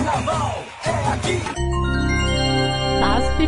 Carnaval é aqui.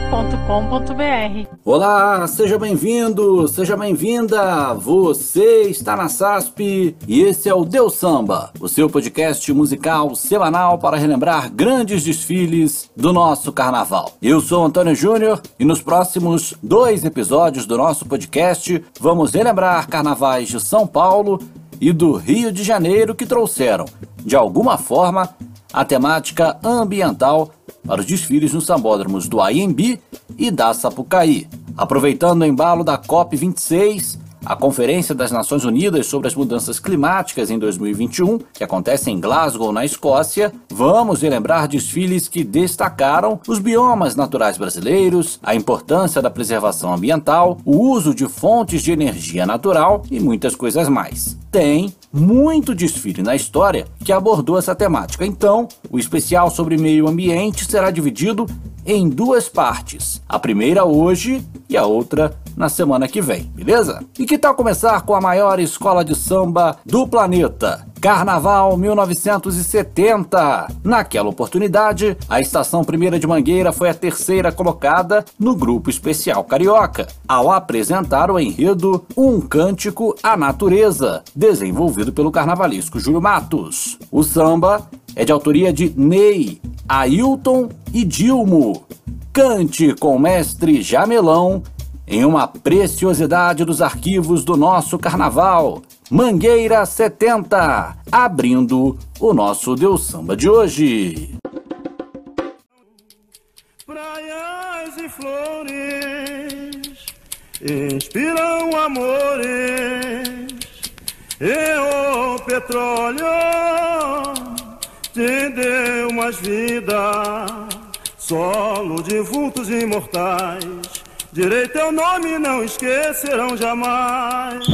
asp.com.br Olá, seja bem-vindo, seja bem-vinda. Você está na SASP e esse é o Deus Samba, o seu podcast musical semanal para relembrar grandes desfiles do nosso carnaval. Eu sou Antônio Júnior e nos próximos dois episódios do nosso podcast vamos relembrar carnavais de São Paulo e do Rio de Janeiro que trouxeram, de alguma forma, a temática ambiental para os desfiles nos sambódromos do AMB e da Sapucaí. Aproveitando o embalo da COP26, a Conferência das Nações Unidas sobre as Mudanças Climáticas em 2021, que acontece em Glasgow, na Escócia, vamos relembrar desfiles que destacaram os biomas naturais brasileiros, a importância da preservação ambiental, o uso de fontes de energia natural e muitas coisas mais. Tem muito desfile na história que abordou essa temática, então o especial sobre meio ambiente será dividido em duas partes. A primeira hoje e a outra na semana que vem, beleza? E que tal começar com a maior escola de samba do planeta? Carnaval 1970. Naquela oportunidade, a Estação Primeira de Mangueira foi a terceira colocada no grupo especial carioca, ao apresentar o enredo Um Cântico à Natureza, desenvolvido pelo carnavalesco Júlio Matos. O samba é de autoria de Ney, Ailton e Dilmo. Cante com o mestre Jamelão em uma preciosidade dos arquivos do nosso carnaval. Mangueira 70, abrindo o nosso Deus Samba de hoje. Praias e flores inspiram amores e o petróleo te deu mais vida, solo de vultos imortais. Direito teu nome não esquecerão jamais.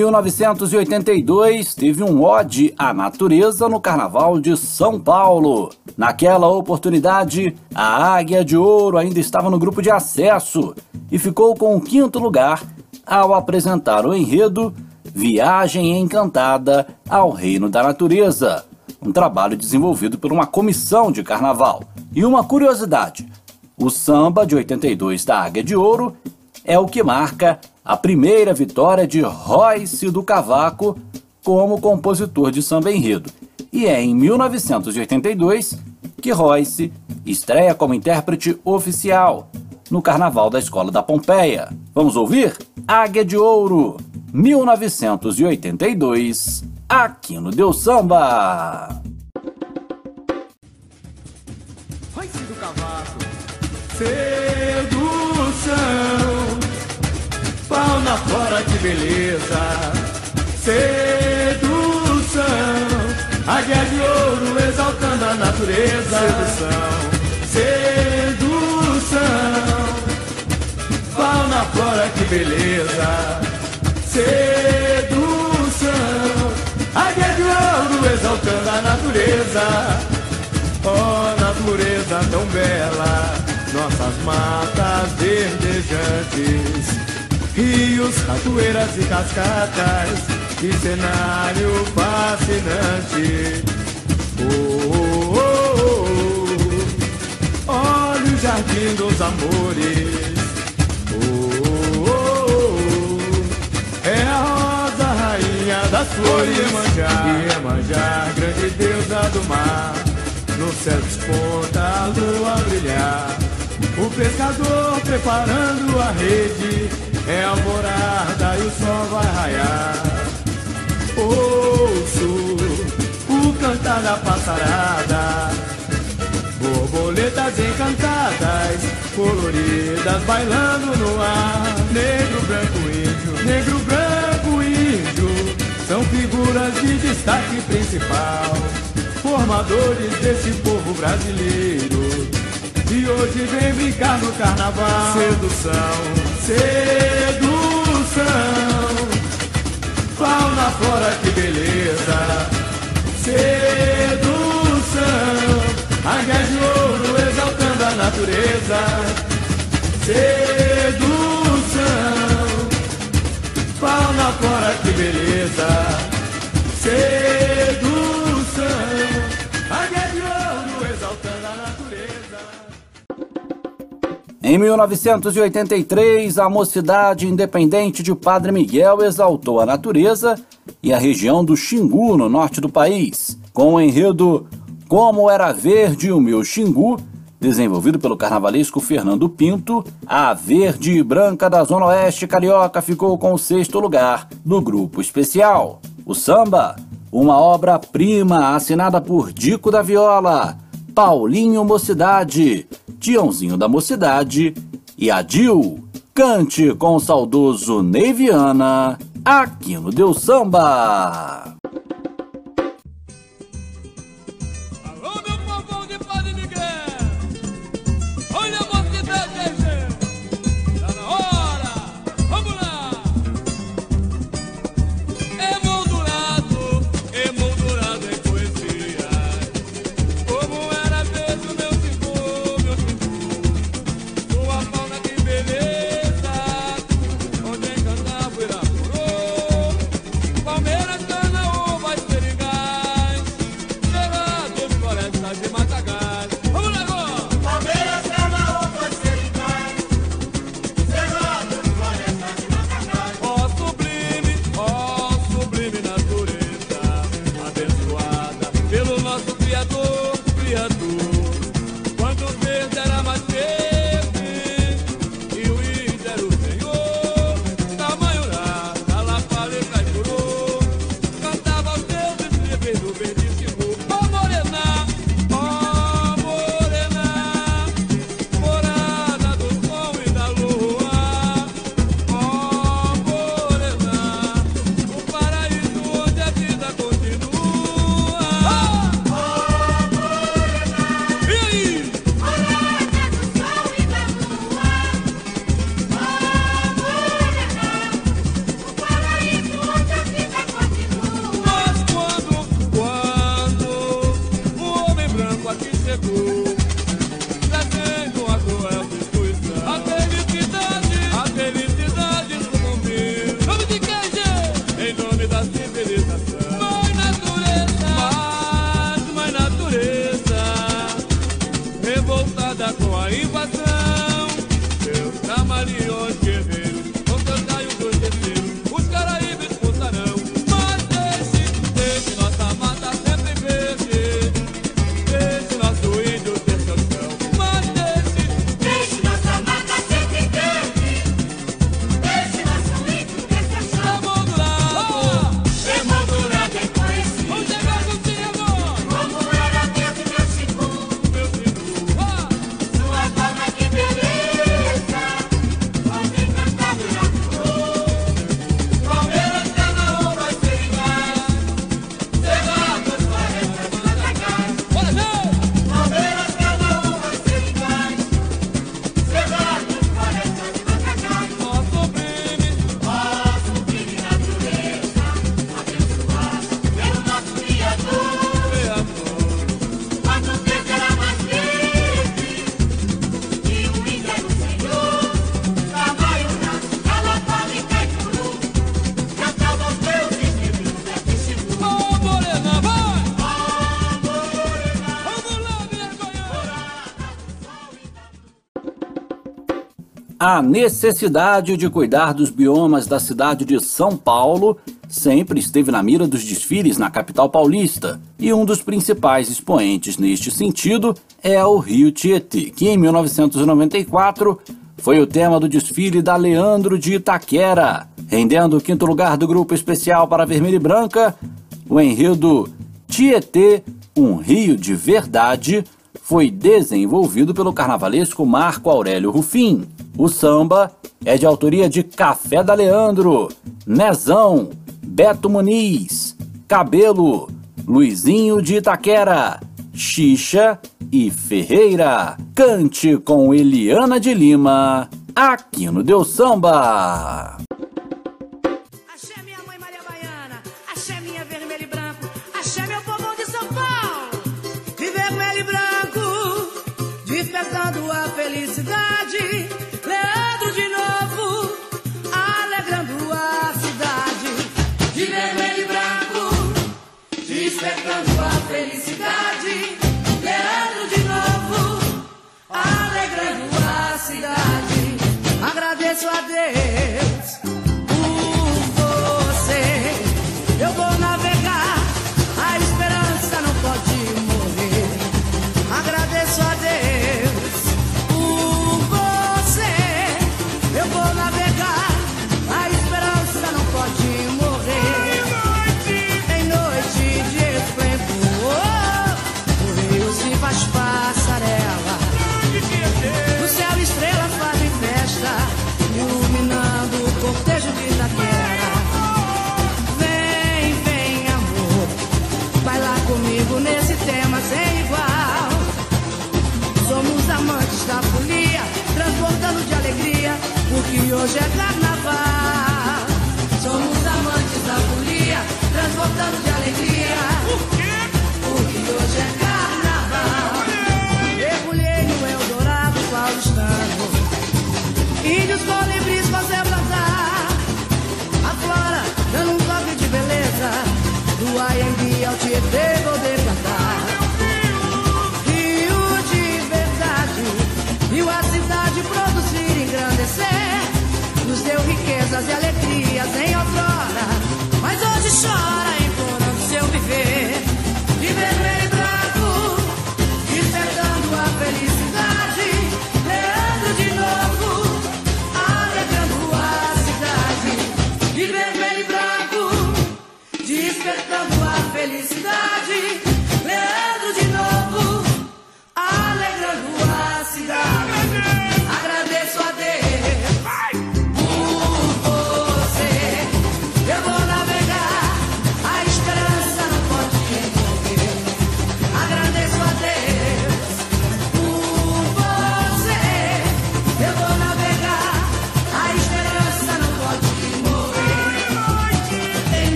1982, teve um ode à natureza no Carnaval de São Paulo. Naquela oportunidade, a Águia de Ouro ainda estava no grupo de acesso e ficou com o quinto lugar ao apresentar o enredo Viagem Encantada ao Reino da Natureza, um trabalho desenvolvido por uma comissão de carnaval. E uma curiosidade: o samba de 82 da Águia de Ouro é o que marca a primeira vitória de Royce do Cavaco como compositor de samba enredo. E é em 1982 que Royce estreia como intérprete oficial no Carnaval da Escola da Pompeia. Vamos ouvir? Águia de Ouro, 1982, aqui no Deus Samba. Royce do Cavaco, sedução, fauna fora que beleza, sedução, águia de ouro exaltando a natureza. sedução, sedução. Fauna, flora, que beleza, sedução. Águia de ouro exaltando a natureza. Oh, natureza tão bela, nossas matas verdejantes, rios, cachoeiras e cascatas, que cenário fascinante. Oh, oh, oh, oh. olha o jardim dos amores. Oh, oh, oh. é a rosa rainha das flores. Iemanjá, Iemanjá, grande deusa do mar. No céu desponta a lua brilhar. O pescador preparando a rede. É alvorada e o sol vai raiar. Ouço o cantar da passarada. Borboletas encantadas, coloridas, bailando no ar. Negro, branco, índio, negro, branco, índio. São figuras de destaque principal formadores desse povo brasileiro. E hoje vem brincar no carnaval. Sedução, sedução. Fauna, flora, que beleza. Sedução. Águia de ouro exaltando a natureza. Sedução. Fauna, flora, que beleza. Sedução. Em 1983, a Mocidade Independente de Padre Miguel exaltou a natureza e a região do Xingu, no norte do país, com o enredo Como Era Verde o Meu Xingu, desenvolvido pelo carnavalesco Fernando Pinto, a Verde e Branca da Zona Oeste Carioca ficou com o sexto lugar no grupo especial. O samba, uma obra-prima assinada por Dico da Viola, Paulinho Mocidade, Tiãozinho da Mocidade e Adil. Cante com o saudoso Neiviana, aqui no Deus Samba. a necessidade de cuidar dos biomas da cidade de São Paulo sempre esteve na mira dos desfiles na capital paulista, e um dos principais expoentes neste sentido é o Rio Tietê, que em 1994 foi o tema do desfile da Leandro de Itaquera, rendendo o quinto lugar do grupo especial para vermelho e branca, o enredo Tietê, um rio de verdade, foi desenvolvido pelo carnavalesco Marco Aurélio Rufim, o samba é de autoria de Café da Leandro, Nezão, Beto Muniz, Cabelo, Luizinho de Itaquera, Xixa e Ferreira. Cante com Eliana de Lima, aqui no Deu Samba.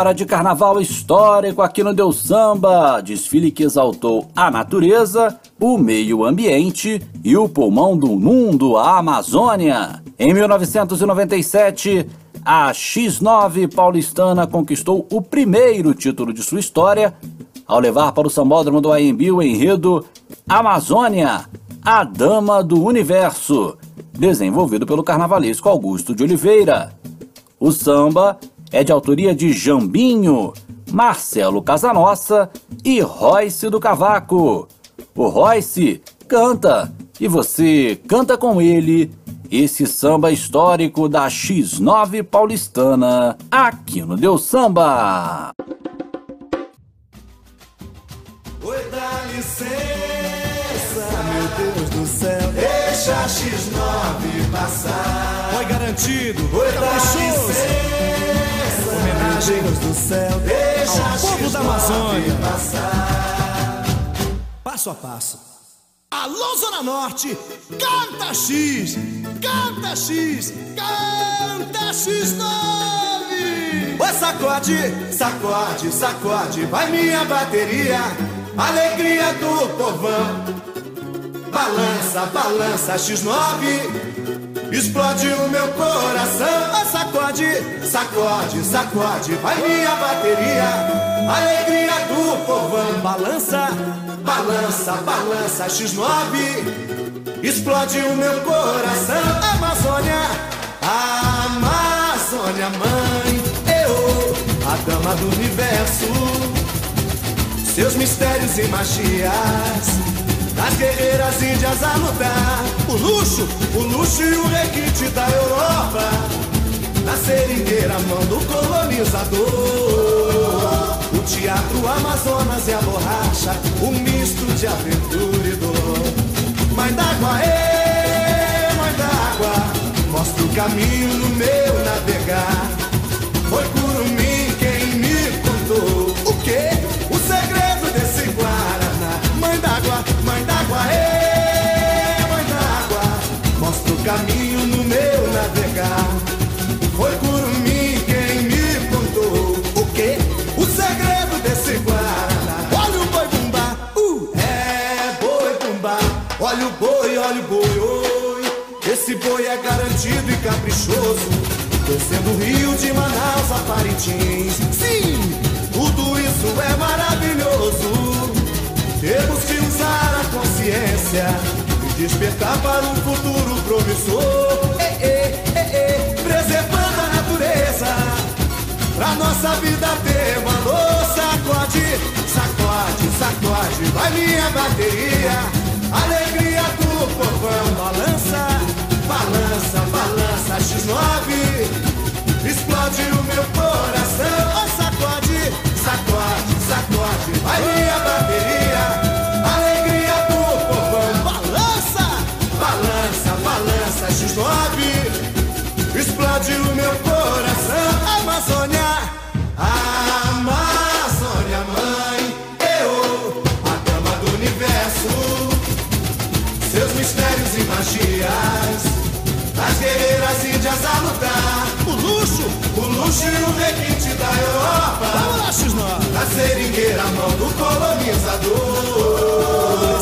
hora de carnaval histórico aqui no Deus Samba. Desfile que exaltou a natureza, o meio ambiente e o pulmão do mundo, a Amazônia. Em 1997, a X9 paulistana conquistou o primeiro título de sua história ao levar para o sambódromo do AMB o enredo Amazônia, a Dama do Universo, desenvolvido pelo carnavalesco Augusto de Oliveira. O samba é de autoria de Jambinho, Marcelo Casanossa e Royce do Cavaco. O Royce canta e você canta com ele esse samba histórico da X9 paulistana aqui no Deus Samba. Oi, dá licença, meu Deus do céu, deixa a X9 passar. Oi, garantido, Oi, dá licença, Deus do céu, deixa ao povo da Amazônia passar. Passo a passo. Alô, Zona Norte, canta X, canta X, canta X9. Oi, sacode, sacode, sacode, vai minha bateria, alegria do povão. Balança, balança, X9, explode o meu coração. Oi, sacode, sacode, sacode, vai minha bateria, alegria do povão. Balança, balança, balança, X9, explode o meu coração. Amazônia, Amazônia, mãe, eu, a dama do universo, seus mistérios e magias. Das guerreiras índias a lutar. O luxo, o luxo e o requinte da Europa. Na seringueira, mão do colonizador. O teatro Amazonas e a borracha. Um misto de aventura e dor. Mãe d'água, ê, mãe d'água Mostra o caminho no meu navegar caminho no meu navegar. Foi Curumim quem me contou O quê? O segredo desse Guaraná Olha o boi bumbá, uh, é boi bumbá. Olha o boi, olha o boi, oi. Esse boi é garantido e caprichoso. Descendo o rio de Manaus a Parintins. Sim, tudo isso é maravilhoso. Temos que usar a consciência despertar para um futuro promissor. Ei, ei, ei, ei, preservando a natureza, pra nossa vida ter valor. Sacode, sacode, sacode, vai minha bateria, alegria do povão. Balança, balança, balança, X9, explode o meu coração. Oh, sacode, sacode, sacode, vai minha bateria, As guerreiras índias a lutar. O luxo, o luxo e o requinte da Europa. Vamos lá, X9. Na seringueira, mão do colonizador.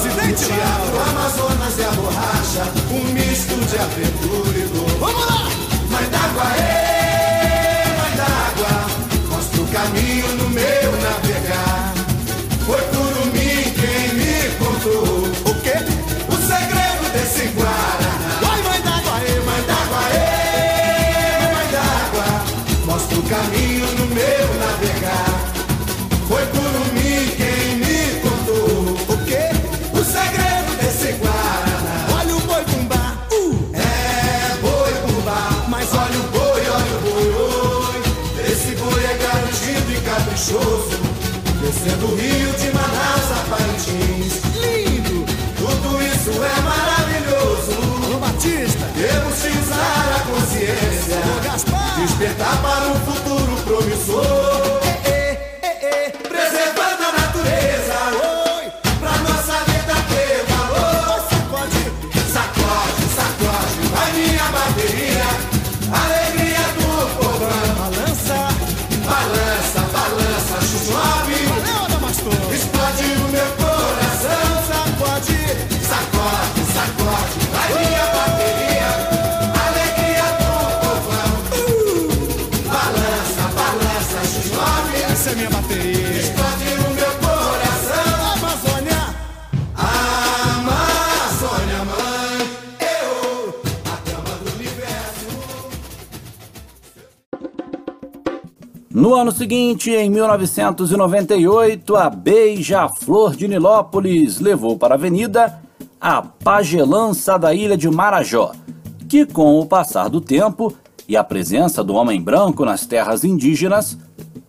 Presidente Teatro, Amazonas e a borracha Um misto de aventura e dor. Vamos lá! Mãe d'água, ê, Despertar para um futuro promissor seguinte, em 1998, a Beija-Flor de Nilópolis levou para a avenida a pagelança da ilha de Marajó, que com o passar do tempo e a presença do homem branco nas terras indígenas,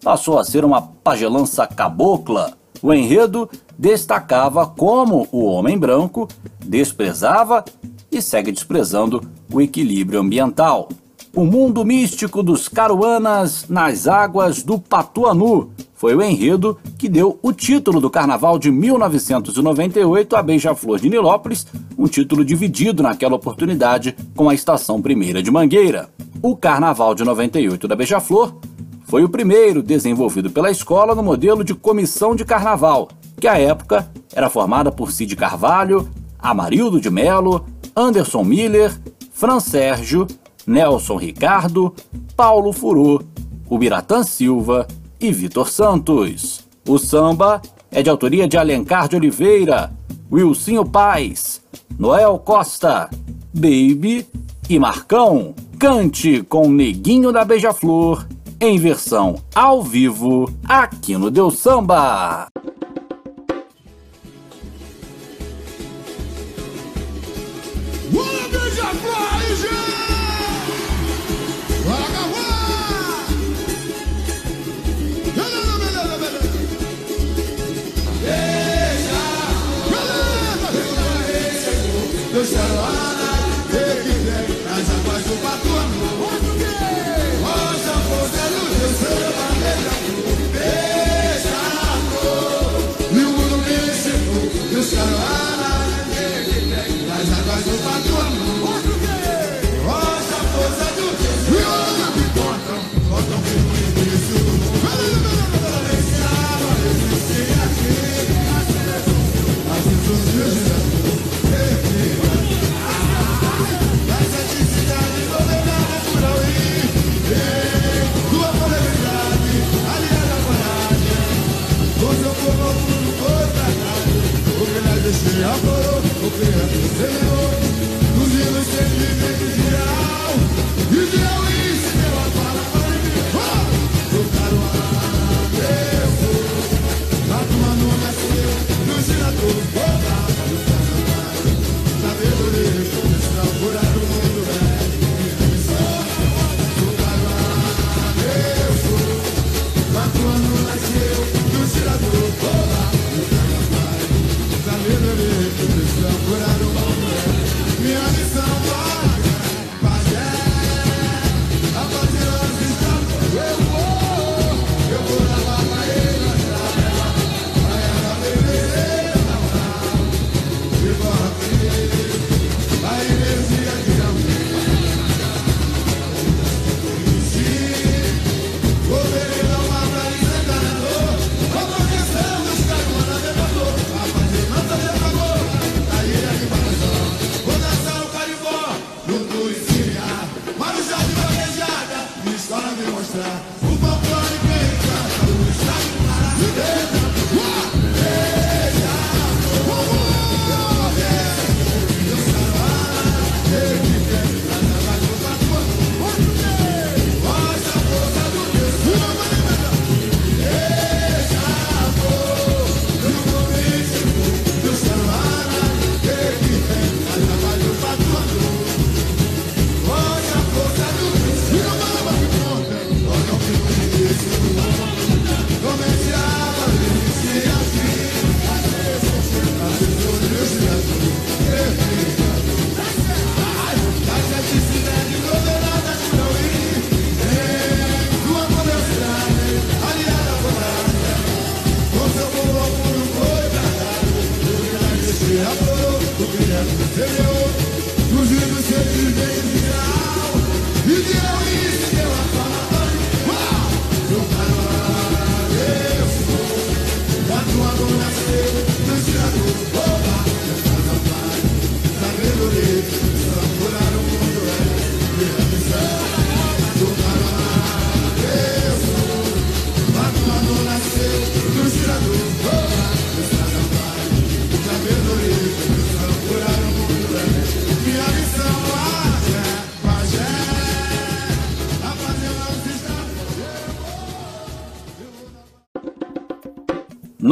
passou a ser uma pagelança cabocla. O enredo destacava como o homem branco desprezava e segue desprezando o equilíbrio ambiental. O mundo místico dos caruanas nas águas do Patuanu foi o enredo que deu o título do carnaval de 1998 a Beija-Flor de Nilópolis, um título dividido naquela oportunidade com a Estação Primeira de Mangueira. O Carnaval de 98 da Beija-Flor foi o primeiro desenvolvido pela escola no modelo de comissão de carnaval, que à época era formada por Cid Carvalho, Amarildo de Melo, Anderson Miller, Fran Sérgio, Nelson Ricardo, Paulo Furu, Ubiratã Silva e Vitor Santos. O samba é de autoria de Alencar de Oliveira, Wilsinho Paz, Noel Costa, Baby e Marcão. Cante com Neguinho da Beija-Flor em versão ao vivo aqui no Deus Samba. Se a coroa, o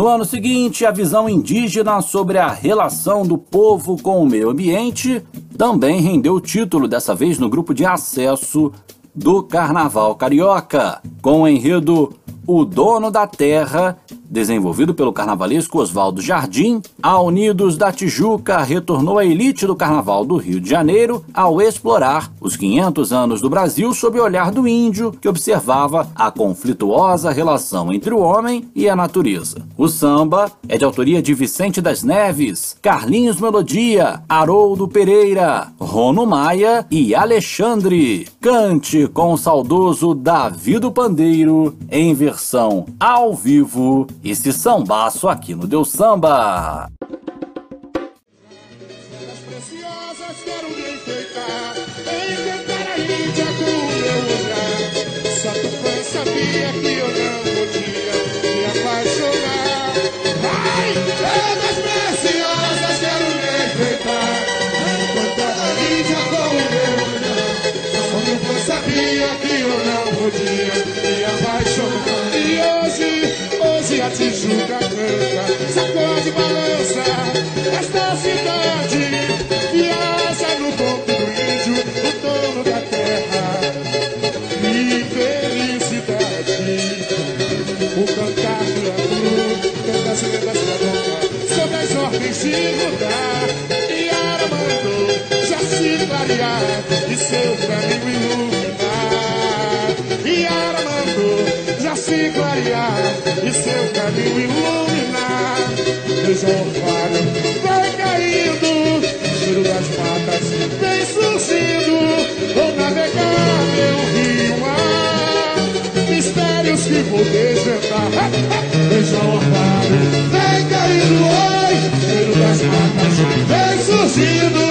No ano seguinte, a visão indígena sobre a relação do povo com o meio ambiente também rendeu o título, dessa vez no grupo de acesso do Carnaval Carioca, com o enredo O Dono da Terra Desenvolvido pelo carnavalesco Oswaldo Jardim, a Unidos da Tijuca retornou à elite do Carnaval do Rio de Janeiro ao explorar os 500 anos do Brasil sob o olhar do índio que observava a conflituosa relação entre o homem e a natureza. O samba é de autoria de Vicente das Neves, Carlinhos Melodia, Haroldo Pereira, Rono Maia e Alexandre. Cante com o saudoso Davi do Pandeiro em versão ao vivo esse sambaço aqui no Deus Samba. Mudar. E Aramando já se clarear e seu caminho iluminar. E Aramando já se clarear e seu caminho iluminar. Veja o orvalho, vai caindo, cheiro das matas, vem surgindo. Vou navegar meu rio mar, mistérios que vou desvendar. Veja o orvalho, vem caindo, vem surgindo.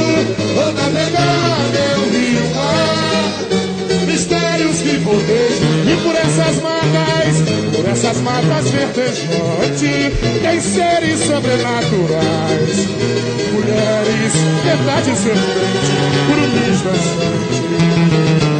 Vou navegar meu rio mar mistérios que voltejam e por essas matas, por essas matas verdejantes, tem seres sobrenaturais, mulheres, verdade serpente, curumins dançantes. E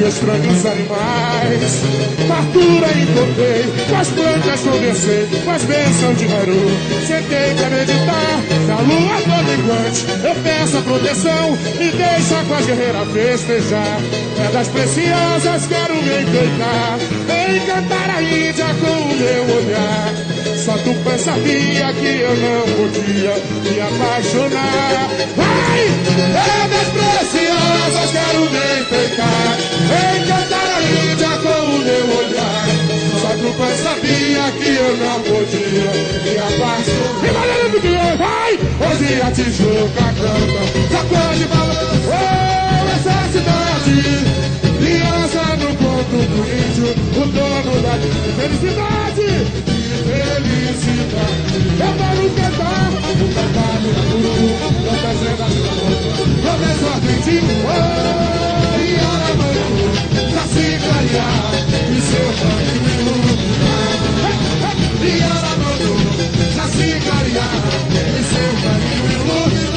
vi estranhos animais, fartura encontrei, com as plantas conversei, com as bênçãos de Haru. Sentei pra meditar, na lua toda enquante, eu peço a proteção, me deixa com as guerreiras festejar. É das preciosas, quero me enfeitar, encantar a Índia com o meu olhar. Só tu sabia que eu não podia me apaixonar. Ai, é das preciosas, quero me enfeitar, encantar a Índia com o meu olhar. Só tu sabia que eu não podia me apaixonar. E valendo que eu vai, hoje a Tijuca canta, sacode balança, oh, essa cidade. Criança no ponto do índio, o dono da felicidade felicidade. Eu quero cantar o cantado da guru, quantas lendas da boca, quantas ordens de oh, Aramanu, pra se clarear e seu caminho iluminar. E Aramanu, pra se e seu caminho iluminar.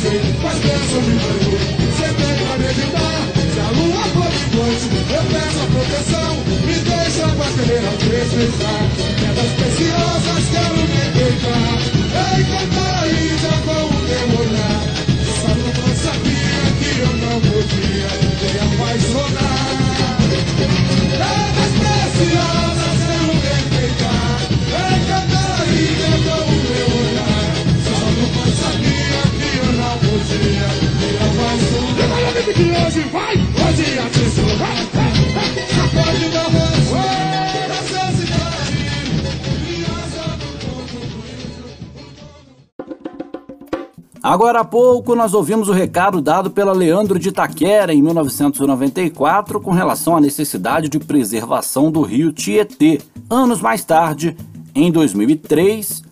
Com as bênçãos de Deus. Sentei pra meditar, se a lua for minguante, eu peço a proteção, me deixa com a carreira festejar. É das preciosas, quero me enfeitar, encantar a ilha com o meu olhar. Só não sabia que eu não podia me apaixonar. Das preciosas, Que hoje vai, hoje Agora há pouco nós ouvimos o recado dado pela Leandro de Itaquera em 1994 com relação à necessidade de preservação do rio Tietê. Anos mais tarde, em 2003,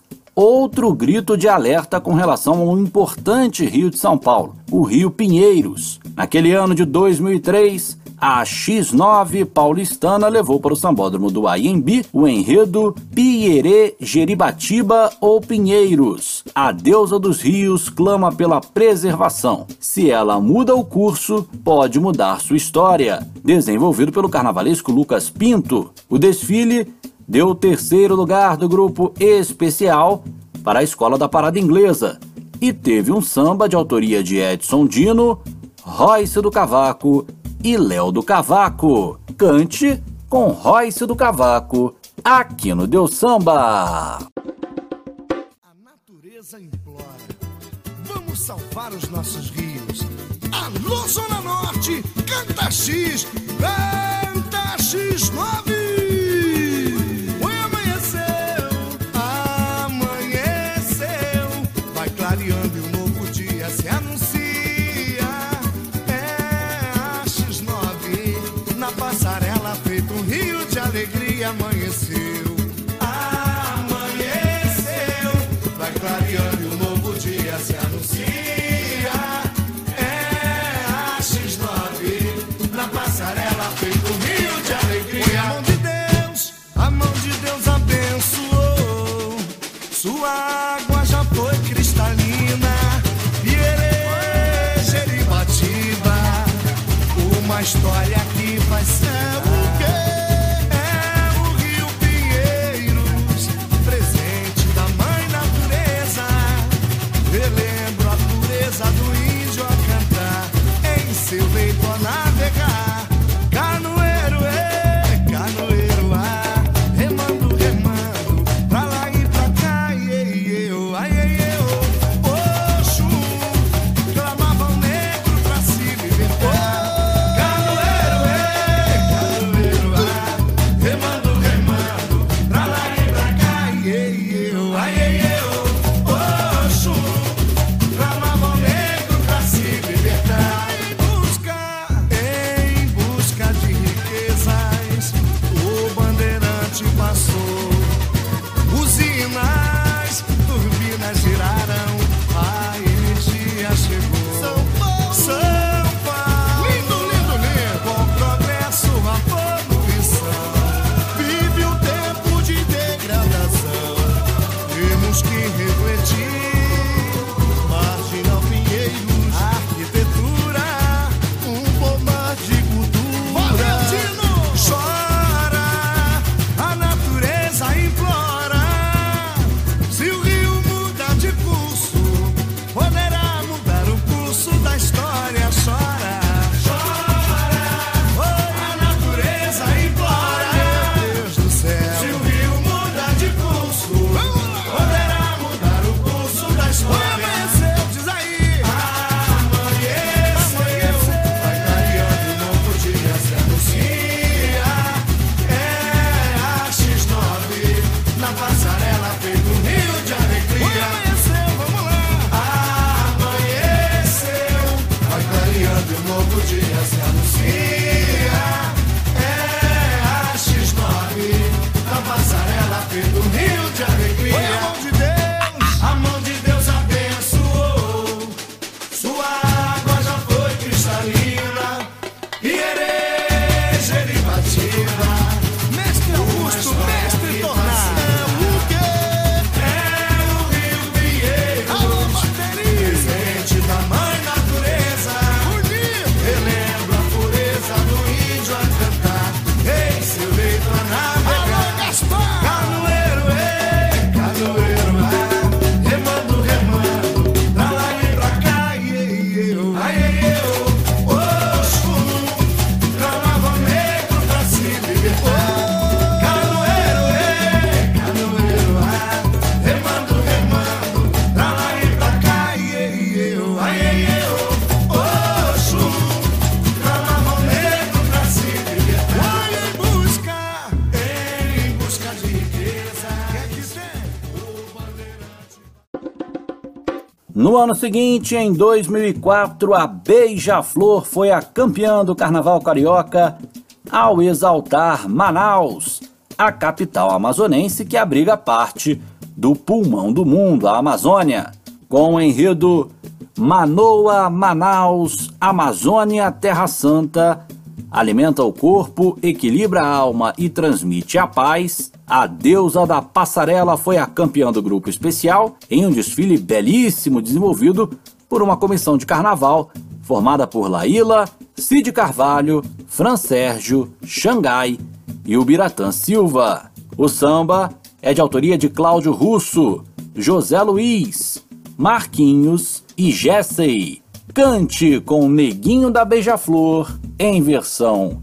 outro grito de alerta com relação ao importante rio de São Paulo, o Rio Pinheiros. Naquele ano de 2003, a X9 paulistana levou para o sambódromo do Aiembi o enredo Pierê Jeribatiba ou Pinheiros. A deusa dos rios clama pela preservação. Se ela muda o curso, pode mudar sua história. Desenvolvido pelo carnavalesco Lucas Pinto, o desfile deu o terceiro lugar do grupo especial para a Escola da Parada Inglesa e teve um samba de autoria de Edson Dino, Royce do Cavaco e Léo do Cavaco. Cante com Royce do Cavaco aqui no Deus Samba. A natureza implora. Vamos salvar os nossos rios. Alô, Zona Norte, canta X, canta X9. História No ano seguinte, em 2004, a Beija-Flor foi a campeã do Carnaval Carioca ao exaltar Manaus, a capital amazonense que abriga parte do pulmão do mundo, a Amazônia, com o enredo Manoa, Manaus, Amazônia, Terra Santa, alimenta o corpo, equilibra a alma e transmite a paz, a deusa da passarela foi a campeã do grupo especial em um desfile belíssimo desenvolvido por uma comissão de carnaval formada por Laíla, Cid Carvalho, Fran Sérgio, Xangai e Ubiratã Silva. O samba é de autoria de Cláudio Russo, José Luiz, Marquinhos e Jessey. Cante com o Neguinho da Beija-Flor em versão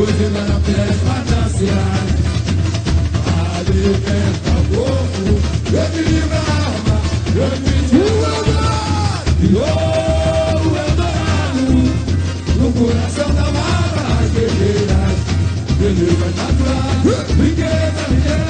Buzina na pele pra dançar Alimenta o Eu Grande livre a arma Grande de Eldorado E ouro Eldorado No coração da mata As guerreiras Beleza natural Brinquedo, riqueza.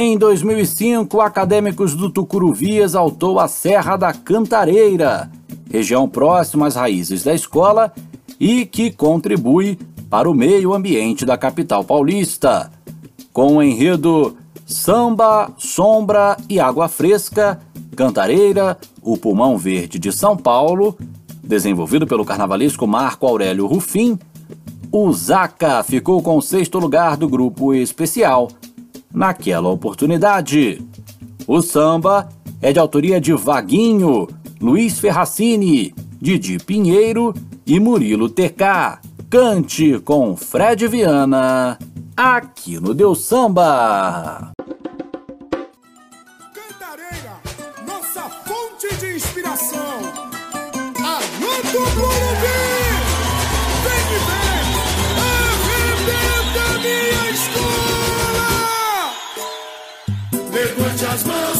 Em 2005, acadêmicos do Tucuruvi exaltou a Serra da Cantareira, região próxima às raízes da escola e que contribui para o meio ambiente da capital paulista. Com o enredo Samba, Sombra e Água Fresca, Cantareira, o Pulmão Verde de São Paulo, desenvolvido pelo carnavalesco Marco Aurélio Rufim, o Zaca ficou com o sexto lugar do grupo especial – Naquela oportunidade, o samba é de autoria de Vaguinho, Luiz Ferracini, Didi Pinheiro e Murilo TK. Cante com Fred Viana, aqui no Deus Samba. just move.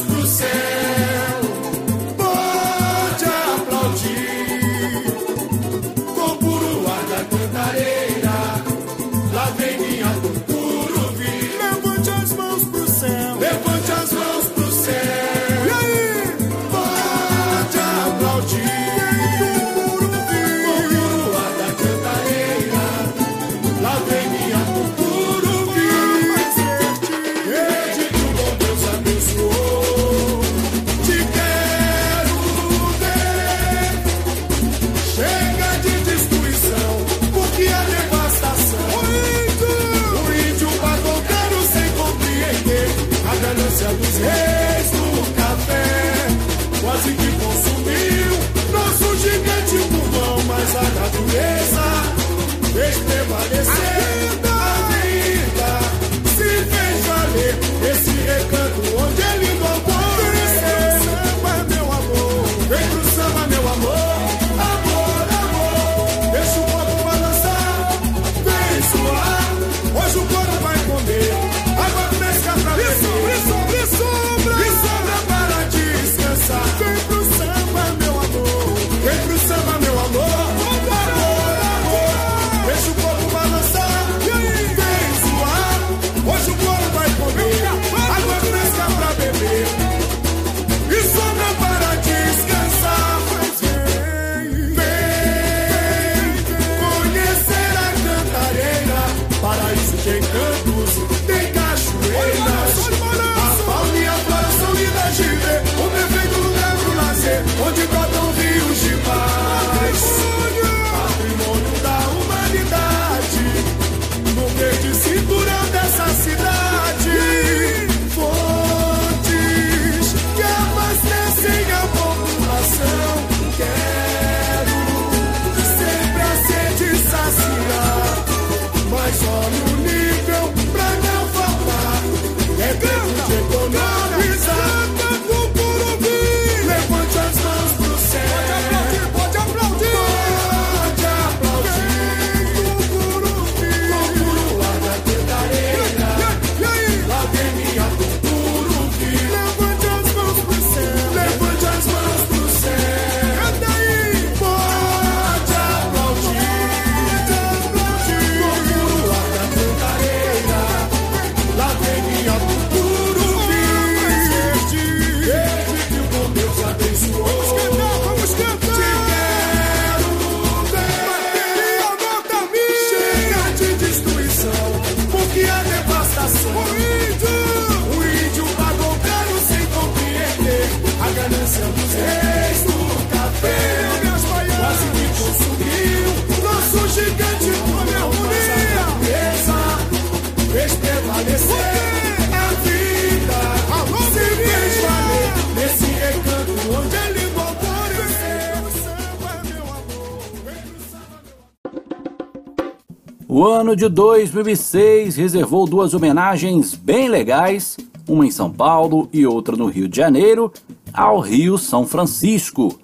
ano de 2006 reservou duas homenagens bem legais, uma em São Paulo e outra no Rio de Janeiro, ao Rio São Francisco.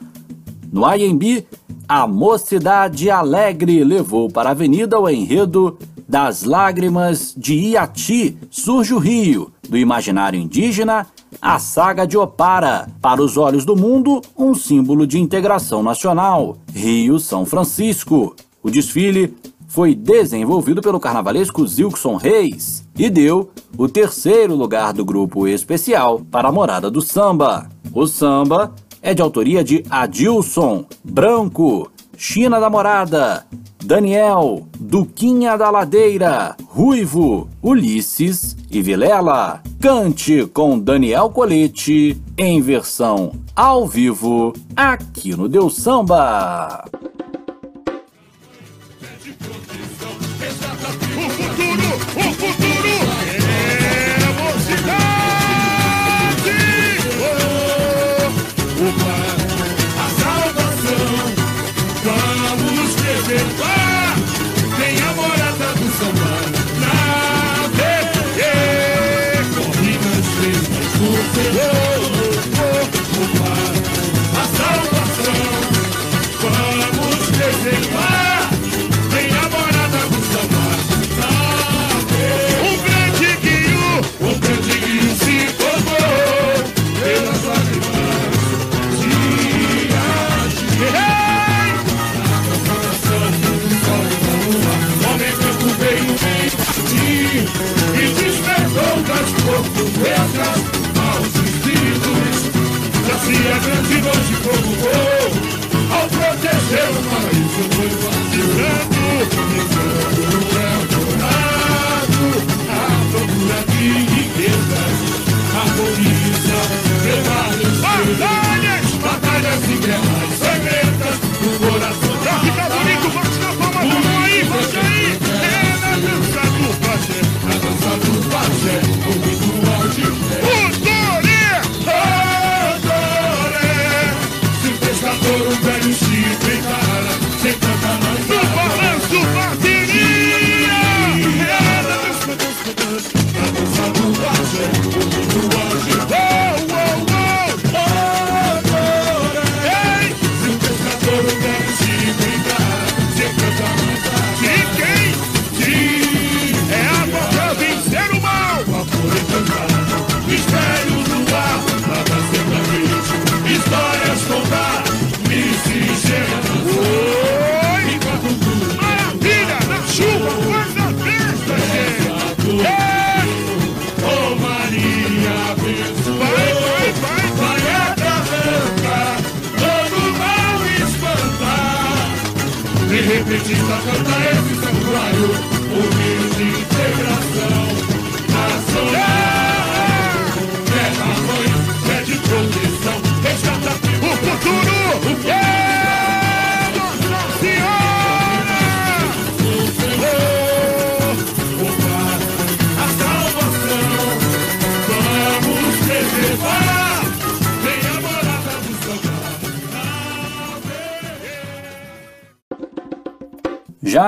No IMB, a Mocidade Alegre levou para a avenida o enredo Das Lágrimas de Iati Surge o Rio, do imaginário indígena, a saga de Opara, para os olhos do mundo, um símbolo de integração nacional, Rio São Francisco. O desfile foi desenvolvido pelo carnavalesco Zilkson Reis e deu o terceiro lugar do grupo especial para a Morada do Samba. O samba é de autoria de Adilson, Branco, China da Morada, Daniel, Duquinha da Ladeira, Ruivo, Ulisses e Vilela. Cante com Daniel Colete, em versão ao vivo, aqui no Deus Samba.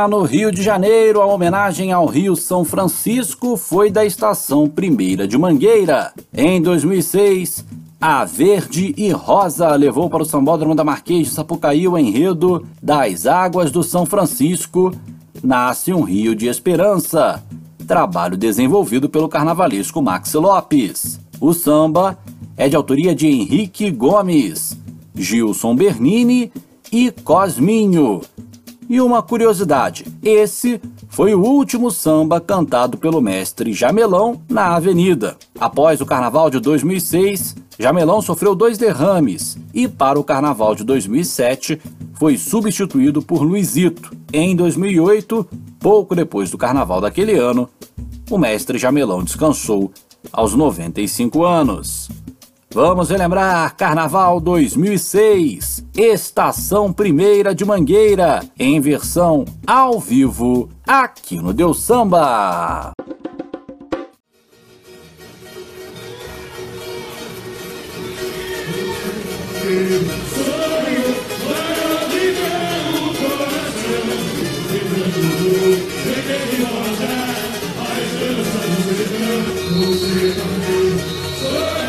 Já no Rio de Janeiro, a homenagem ao Rio São Francisco foi da Estação Primeira de Mangueira. Em 2006, a Verde e Rosa levou para o Sambódromo da Marquês de Sapucaí o enredo Das Águas do São Francisco, Nasce um Rio de Esperança, trabalho desenvolvido pelo carnavalesco Max Lopes. O samba é de autoria de Henrique Gomes, Gilson Bernini e Cosminho. E uma curiosidade: esse foi o último samba cantado pelo mestre Jamelão na Avenida. Após o carnaval de 2006, Jamelão sofreu dois derrames e, para o carnaval de 2007, foi substituído por Luizito. Em 2008, pouco depois do carnaval daquele ano, o mestre Jamelão descansou aos 95 anos. Vamos relembrar Carnaval 2006, Estação Primeira de Mangueira, em versão ao vivo, aqui no Deus Samba. Vai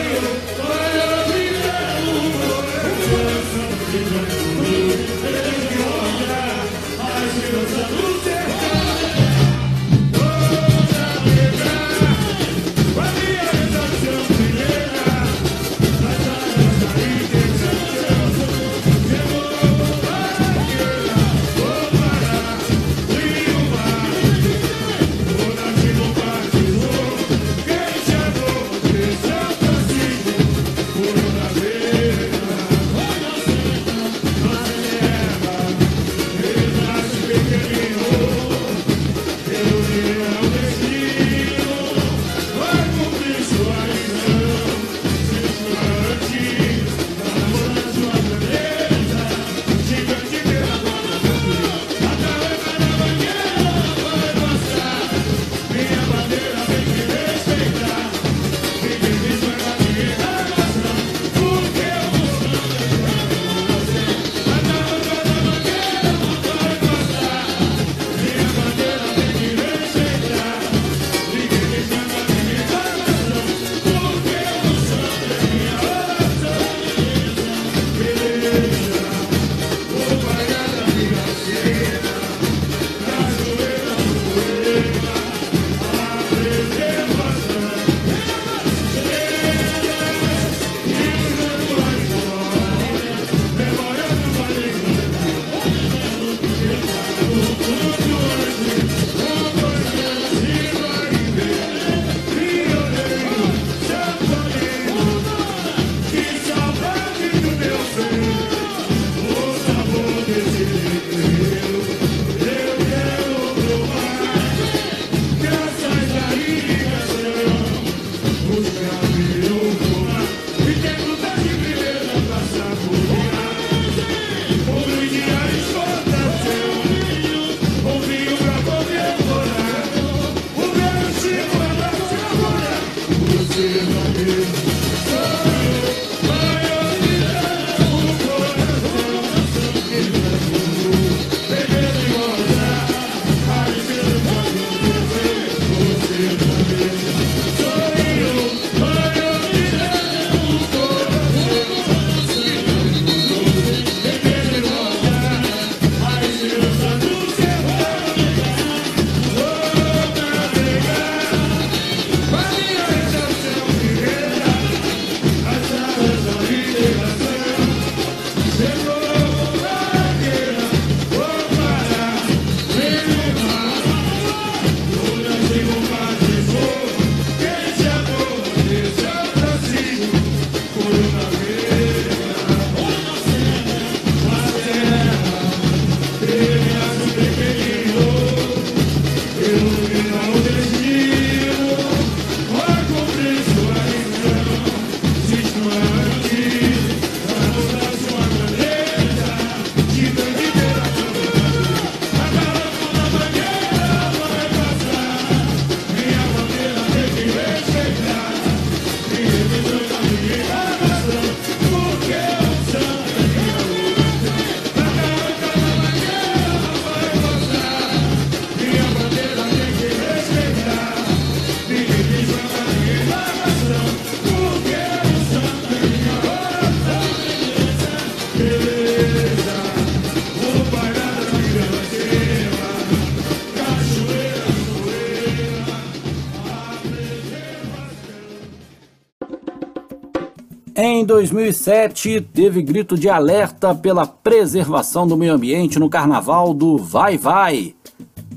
2007, teve grito de alerta pela preservação do meio ambiente no carnaval do Vai Vai,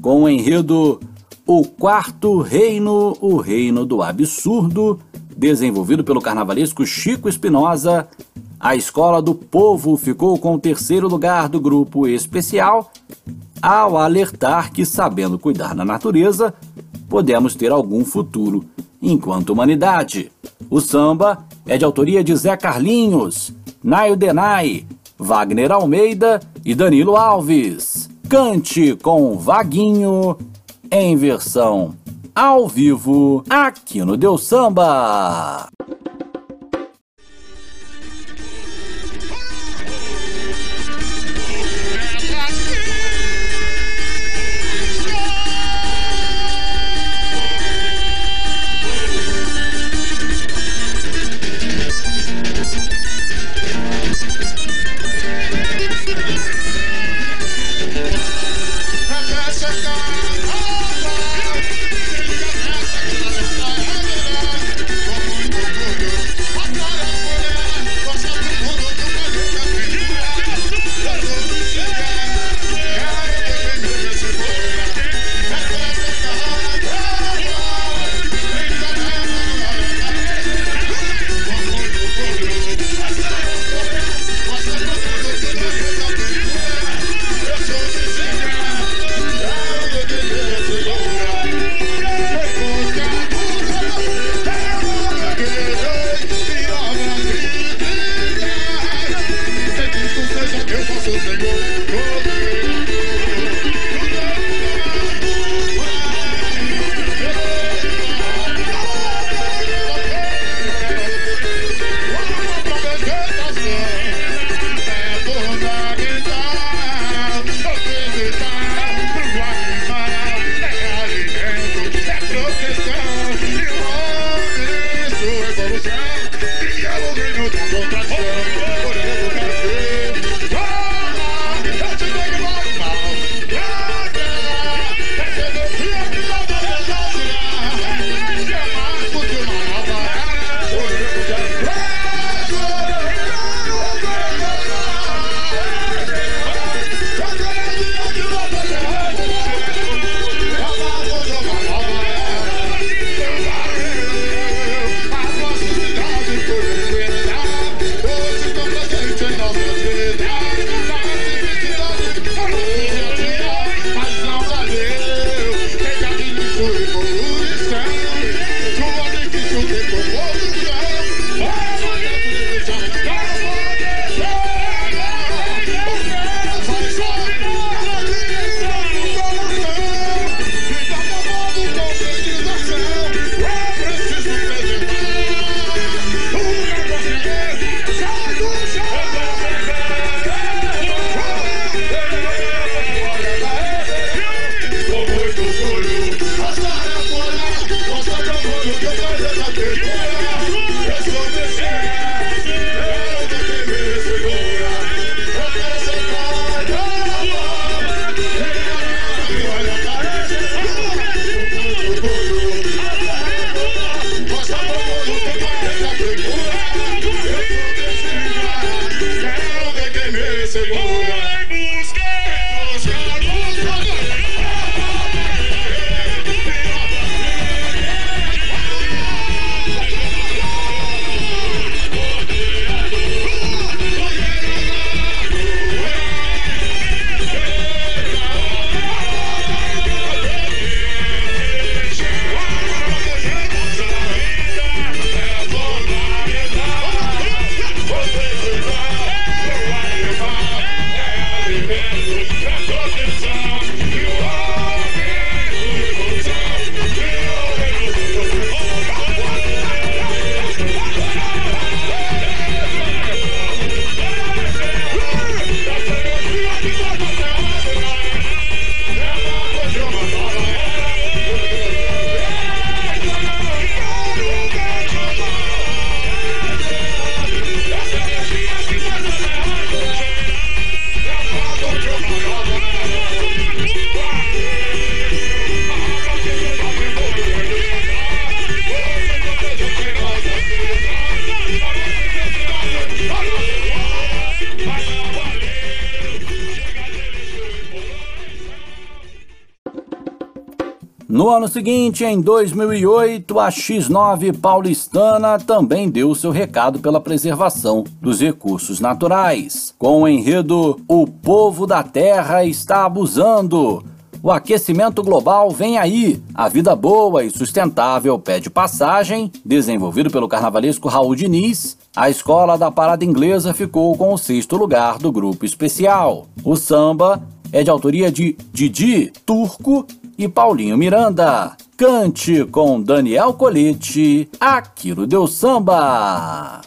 com o enredo O Quarto Reino, o Reino do Absurdo, desenvolvido pelo carnavalesco Chico Espinosa. A Escola do Povo ficou com o terceiro lugar do grupo especial, ao alertar que, sabendo cuidar da natureza, podemos ter algum futuro enquanto humanidade. O samba é de autoria de Zé Carlinhos, Naio Denai, Wagner Almeida e Danilo Alves. Cante com Vaguinho em versão ao vivo aqui no Deus Samba. No ano seguinte, em 2008, a X9 paulistana também deu seu recado pela preservação dos recursos naturais. Com o enredo O Povo da Terra está abusando. O aquecimento global vem aí. A vida boa e sustentável pede passagem. Desenvolvido pelo carnavalesco Raul Diniz, a escola da parada inglesa ficou com o sexto lugar do grupo especial. O samba é de autoria de Didi, Turco e Paulinho Miranda. Cante com Daniel Colete, Aquilo Deu Samba.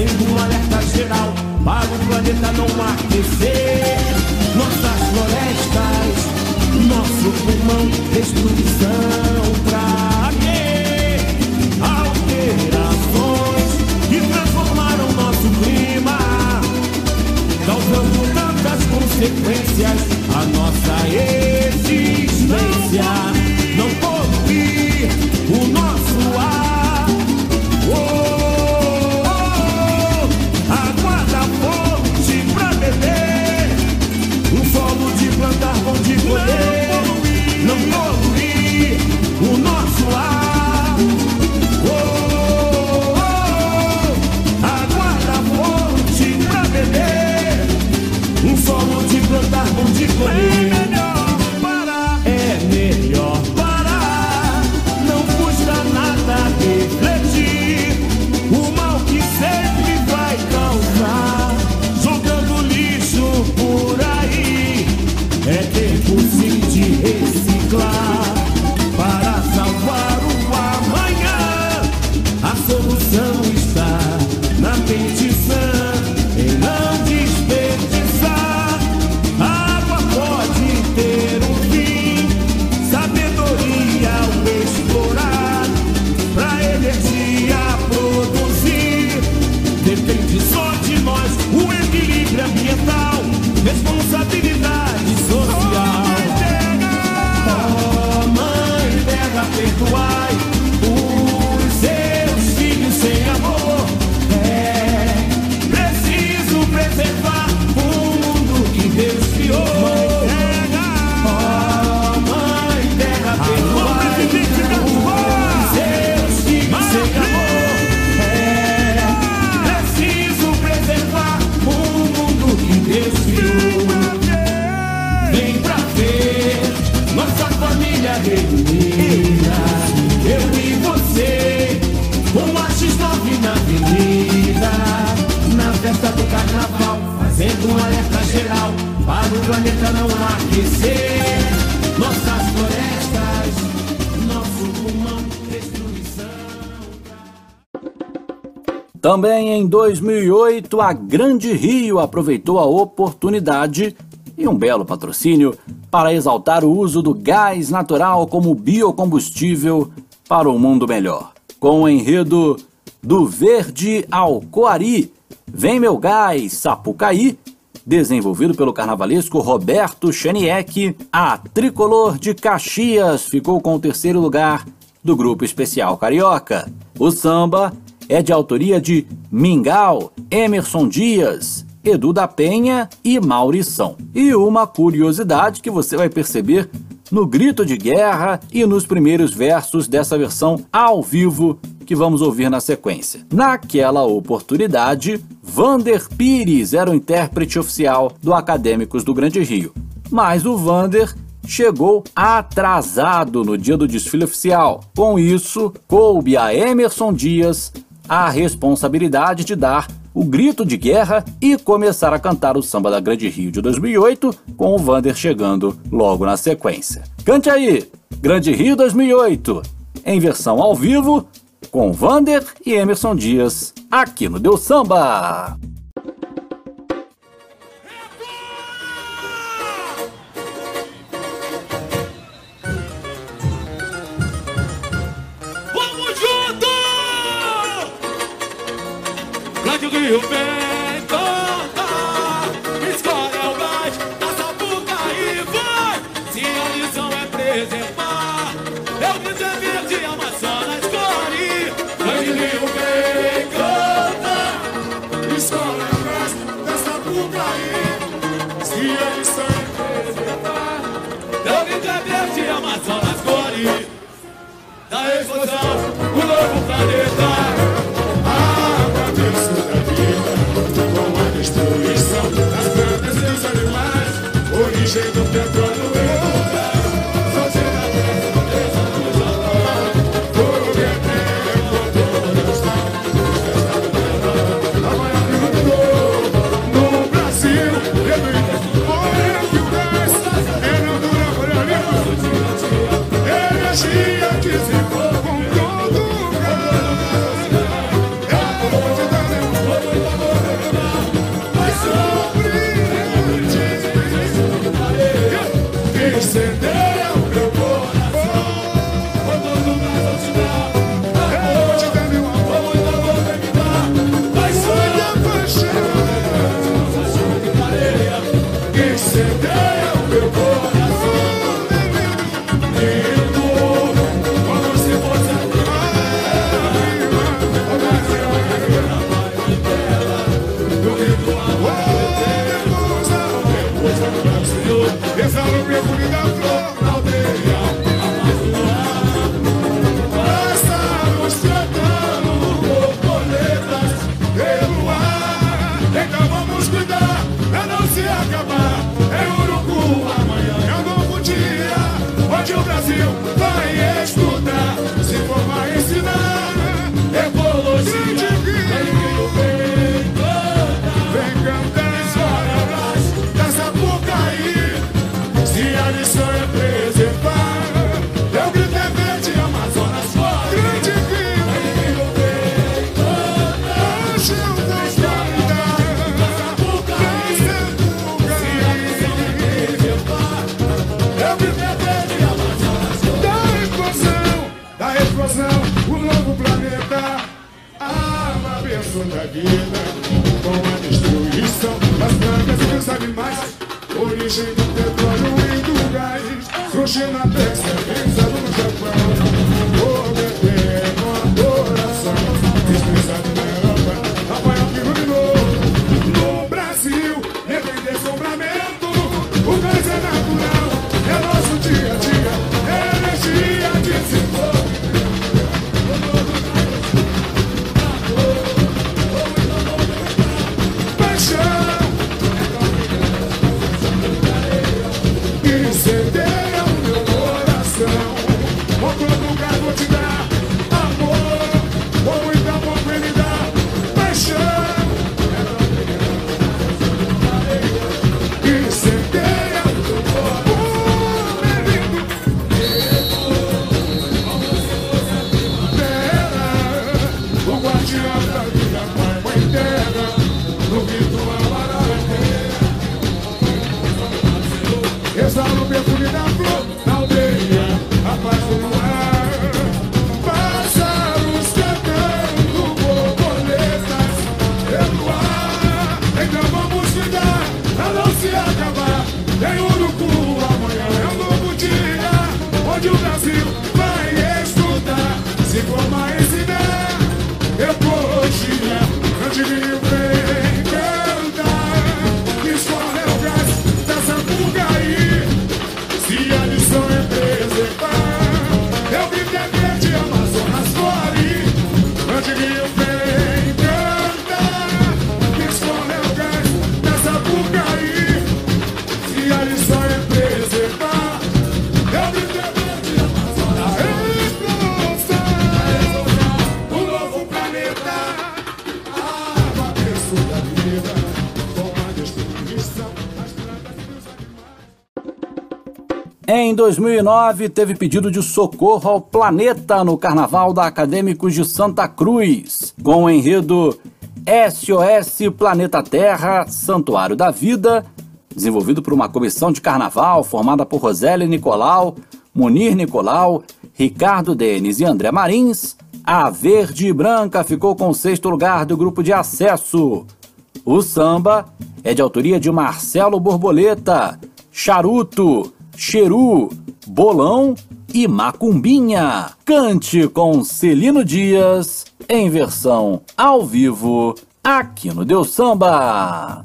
Fazendo um alerta geral para o planeta não aquecer. Nossas florestas, nosso pulmão, destruição 2008, a Grande Rio aproveitou a oportunidade e um belo patrocínio para exaltar o uso do gás natural como biocombustível para um mundo melhor. Com o enredo Do Verde ao Coari, Vem Meu Gás, Sapucaí, desenvolvido pelo carnavalesco Roberto Chaniek, a Tricolor de Caxias ficou com o terceiro lugar do grupo especial carioca. O samba é de autoria de Mingau, Emerson Dias, Edu da Penha e Maurição. E uma curiosidade que você vai perceber no grito de guerra e nos primeiros versos dessa versão ao vivo que vamos ouvir na sequência. Naquela oportunidade, Vander Pires era o intérprete oficial do Acadêmicos do Grande Rio. Mas o Vander chegou atrasado no dia do desfile oficial. Com isso, coube a Emerson Dias a responsabilidade de dar o grito de guerra e começar a cantar o samba da Grande Rio de 2008, com o Vander chegando logo na sequência. Cante aí, Grande Rio 2008, em versão ao vivo, com Vander e Emerson Dias, aqui no Deu Samba. Tá. E o bem conta, escolhe o mais, passa por e vai. Se a lição é preservar, é o que verde, a maçã na escolhe. Mas e o bem conta, o mais, passa por e Se a lição é preservar, é o que verde, a maçã na. Da explosão, o novo planeta. Cruzeiro 2009 teve pedido de socorro ao planeta no Carnaval da Acadêmicos de Santa Cruz, com o enredo SOS Planeta Terra Santuário da Vida, desenvolvido por uma comissão de carnaval formada por Roseli Nicolau, Munir Nicolau, Ricardo Denis e André Marins. A Verde e Branca ficou com o sexto lugar do grupo de acesso. O samba é de autoria de Marcelo Borboleta, Charuto, Cheru, Bolão e Macumbinha. Cante com Celino Dias, em versão ao vivo, aqui no Deus Samba.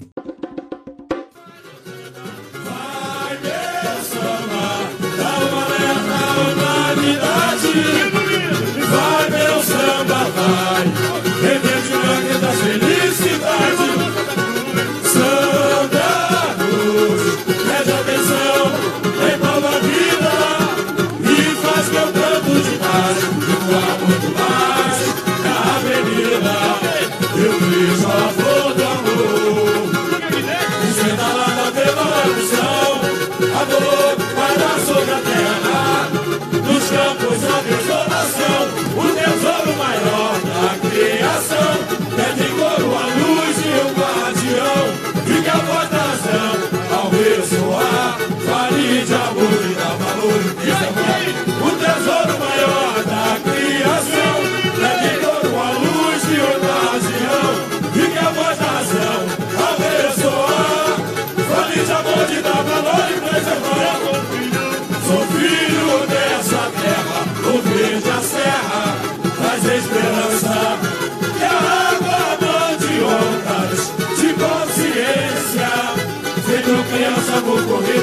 poco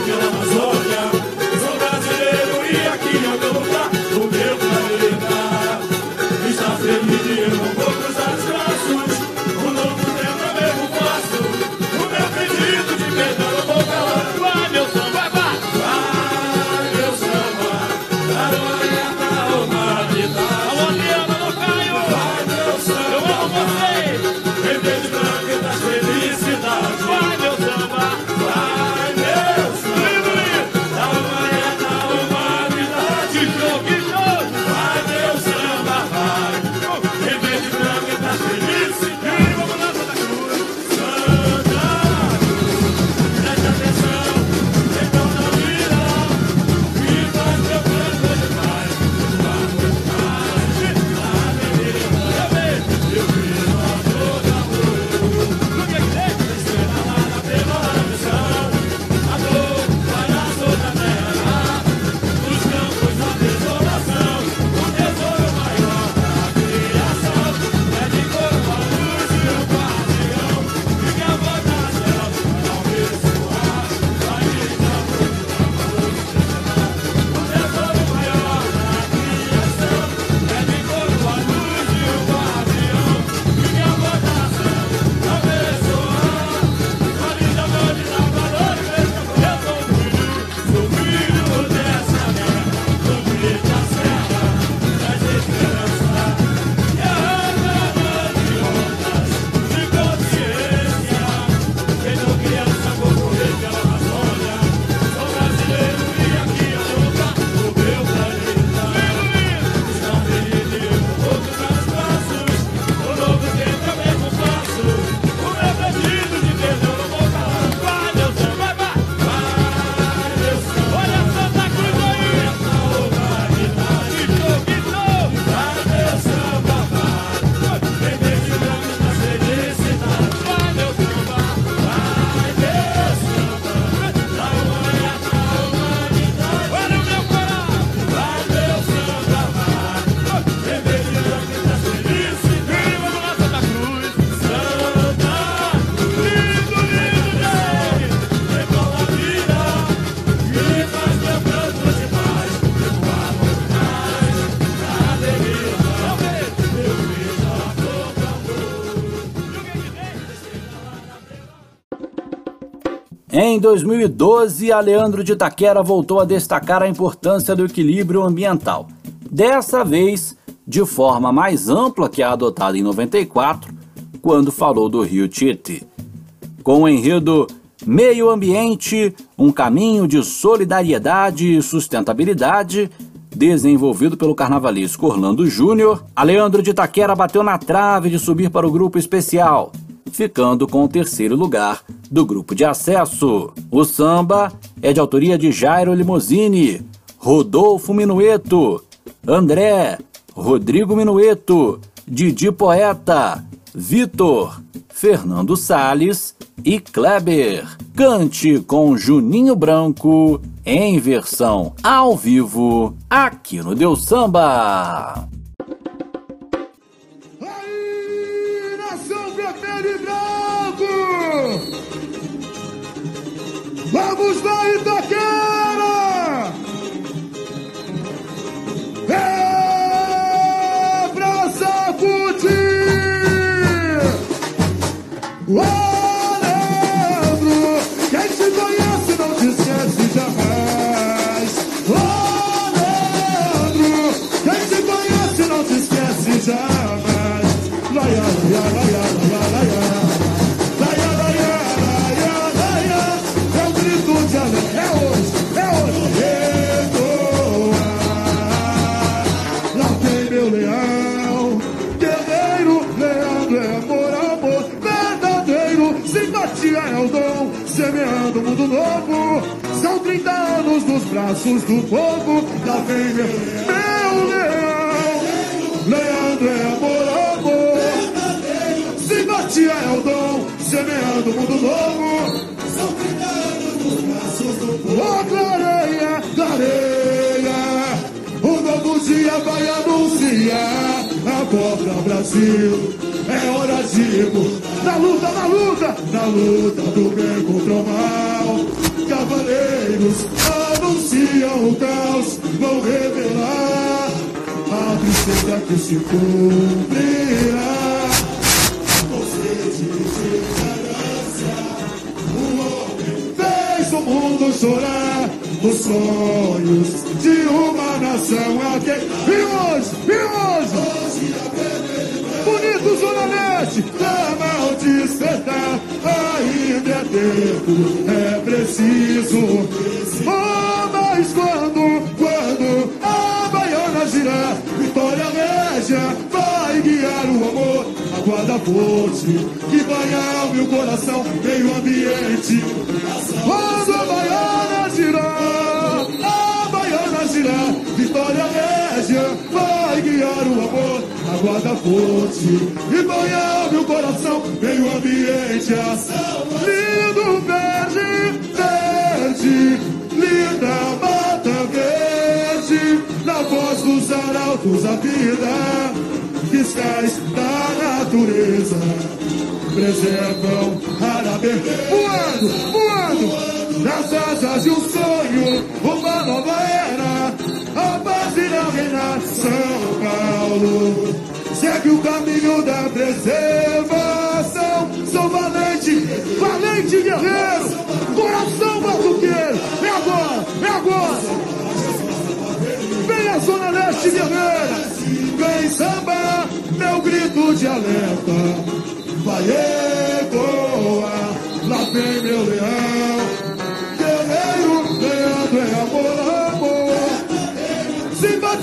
Em 2012, Aleandro de Taquera voltou a destacar a importância do equilíbrio ambiental. Dessa vez, de forma mais ampla que a adotada em 94, quando falou do Rio Tietê. Com o enredo Meio Ambiente, um caminho de solidariedade e sustentabilidade, desenvolvido pelo carnavalesco Orlando Júnior, Aleandro de Taquera bateu na trave de subir para o grupo especial, ficando com o terceiro lugar do grupo de acesso. O samba é de autoria de Jairo Limosini, Rodolfo Minueto, André, Rodrigo Minueto, Didi Poeta, Vitor, Fernando Sales e Kleber. Cante com Juninho Branco em versão ao vivo aqui no Deus Samba. Vamos lá, Itaquera! É pra sacudir! Ô, mundo novo. São 30 anos nos braços do povo, lá vem meu, meu leão, Leandro é amor, amor, simpatia é o dom, semeando um mundo novo. São 30 anos nos braços do povo. Oh, clareia, clareia. O novo dia vai anunciar a ao Brasil. É hora de mudar. Na luta, na luta, na luta do bem contra o mal. Cavaleiros anunciam o caos, vão revelar a tristeza que se cumprirá. Sede de esperança, o homem fez o mundo chorar os sonhos de uma nação aqui. E hoje, e hoje, bonito Zona Leste, o despertar, ainda é tempo, é preciso. Oh, mas quando, quando a baiana girar, Vitória Régia vai guiar o amor, a guarda forte que banha o meu coração, meio ambiente. Quando a baiana girar, guarda forte e banha o meu coração, meio ambiente. Ação, lindo verde, verde, linda mata verde, na voz dos arautos a vida, fiscais da natureza. Preservam a natureza. Voando, voando, nas asas de um sonho, uma nova era, reinar São Paulo. Segue o caminho da preservação, sou valente, valente guerreiro, coração batuqueiro, é agora, é agora. Vem a Zona Leste Guerreira, vem samba, meu grito de alerta. Vai ecoar, lá vem meu leão.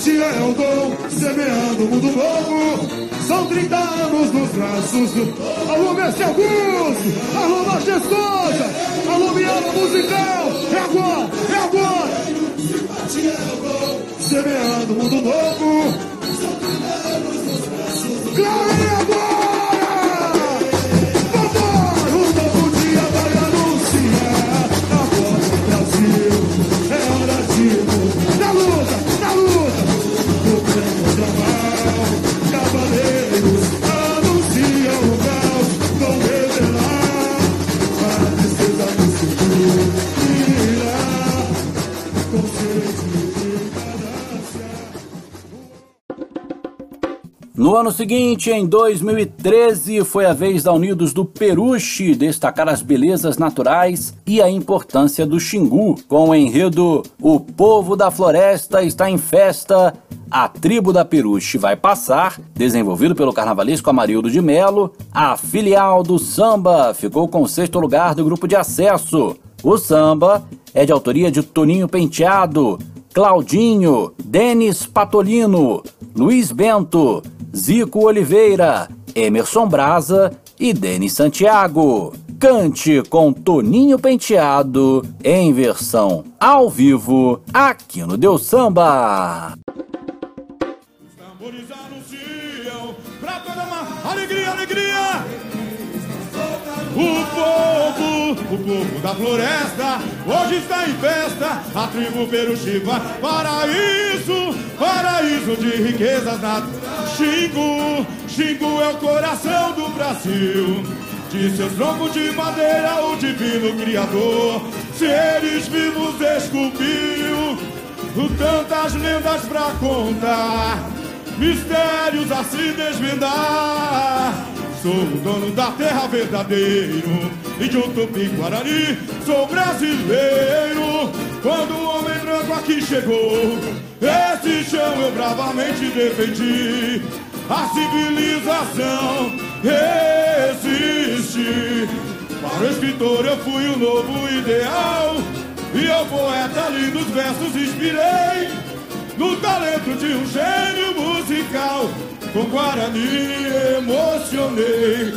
Simpatia é o dom, semeando o mundo novo. São 30 anos nos braços do. Alô, Mestre Augusto! Alô, Majestosa! Alô, Miana Musical! É agora! É agora! Simpatia é o dom, semeando o mundo novo. São 30 anos nos braços do. Claro, No ano seguinte, em 2013, foi a vez da Unidos do Peruche destacar as belezas naturais e a importância do Xingu, com o enredo O Povo da Floresta está em festa, A Tribo da Peruche Vai Passar, desenvolvido pelo carnavalesco Amarildo de Melo, a filial do samba ficou com o sexto lugar do grupo de acesso. O samba é de autoria de Toninho Penteado, Claudinho, Denis Patolino, Luiz Bento, Zico Oliveira, Emerson Brasa e Denis Santiago. Cante com Toninho Penteado em versão ao vivo aqui no Deus Samba. tambores anunciam pra toda uma alegria, alegria. O povo, o povo da floresta, hoje está em festa. A tribo Peruxiva, paraíso, paraíso de riquezas naturais. Xingu, Xingu é o coração do Brasil. De seus troncos de madeira, o divino Criador, seres vivos esculpiu. Tantas lendas pra contar, mistérios a se desvendar. Sou o dono da terra verdadeiro e de um tupi-guarani sou brasileiro. Quando o homem branco aqui chegou, esse chão eu bravamente defendi. A civilização existe. Para o escritor eu fui o novo ideal e ao poeta lindos versos inspirei no talento de um gênio musical. Com Guarani emocionei.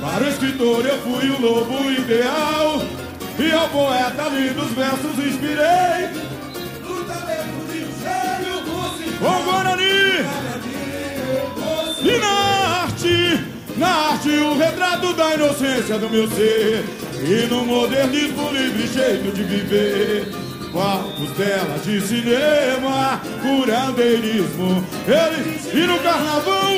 Para o escritor eu fui o lobo ideal. E ao poeta lindos versos inspirei. No talento de gênio musical. Com Guarani. E na arte, na arte o retrato da inocência do meu ser. E no modernismo livre jeito de viver. Quadros dela de cinema, curandeirismo. E no carnaval,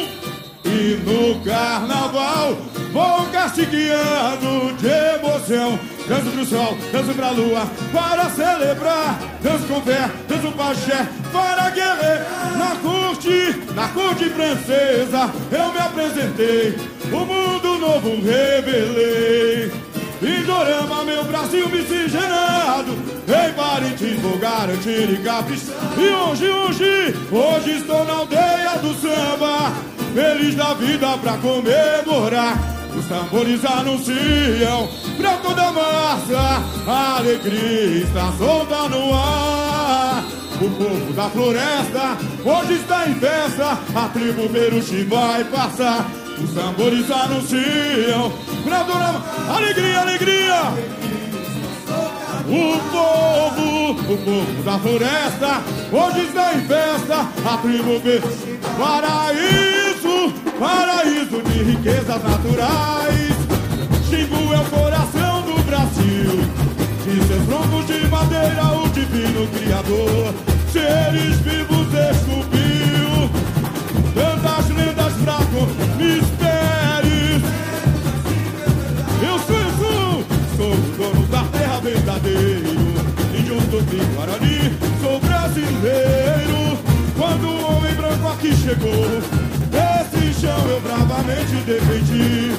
e no carnaval, vou castigando de emoção. Danço pro sol, danço pra lua, para celebrar. Danço com fé, danço paxé, para guerrear. Na corte, na corte francesa, eu me apresentei. O mundo novo revelei. Indorama, meu Brasil miscigenado. Em Parintins, vou garantir e caprichar E hoje, hoje, hoje estou na aldeia do samba. Feliz da vida pra comemorar. Os tambores anunciam pra toda massa. A alegria está solta no ar. O povo da floresta hoje está em festa, a tribo Peruxi vai passar. Os tambores anunciam pra alegria, alegria. O povo, o povo da floresta hoje está em festa, a tribo paraíso, paraíso de riquezas naturais. Xingu é o coração do Brasil. De seus troncos de madeira, o divino Criador, seres vivos esculpiu. Tantas lendas fracos, mistérios. Verdadeiro. De um tupi guarani, sou brasileiro. Quando o homem branco aqui chegou, esse chão eu bravamente defendi.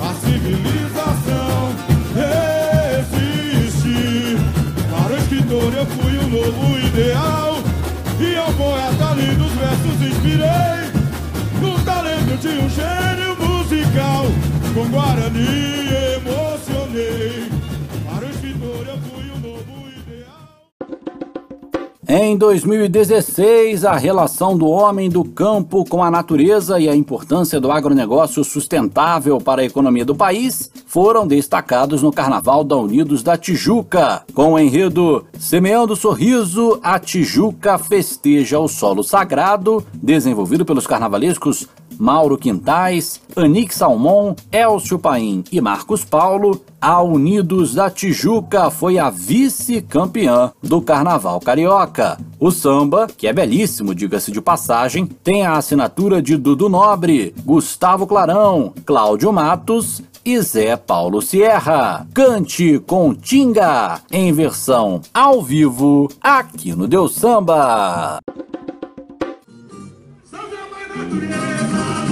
A civilização existe. Para o escritor eu fui o novo ideal. E ao poeta lindos versos inspirei. No talento de um gênio musical. Com Guarani emocionei. Em 2016, a relação do homem do campo com a natureza e a importância do agronegócio sustentável para a economia do país foram destacados no Carnaval da Unidos da Tijuca. Com o enredo Semeando Sorriso, a Tijuca festeja o solo sagrado, desenvolvido pelos carnavalescos Mauro Quintais, Anique Salmon, Elcio Paim e Marcos Paulo, a Unidos da Tijuca foi a vice-campeã do Carnaval Carioca. O samba, que é belíssimo, diga-se de passagem, tem a assinatura de Dudu Nobre, Gustavo Clarão, Cláudio Matos e Zé Paulo Sierra. Cante com Tinga, em versão ao vivo, aqui no Deus Samba. Salve a mãe natureza,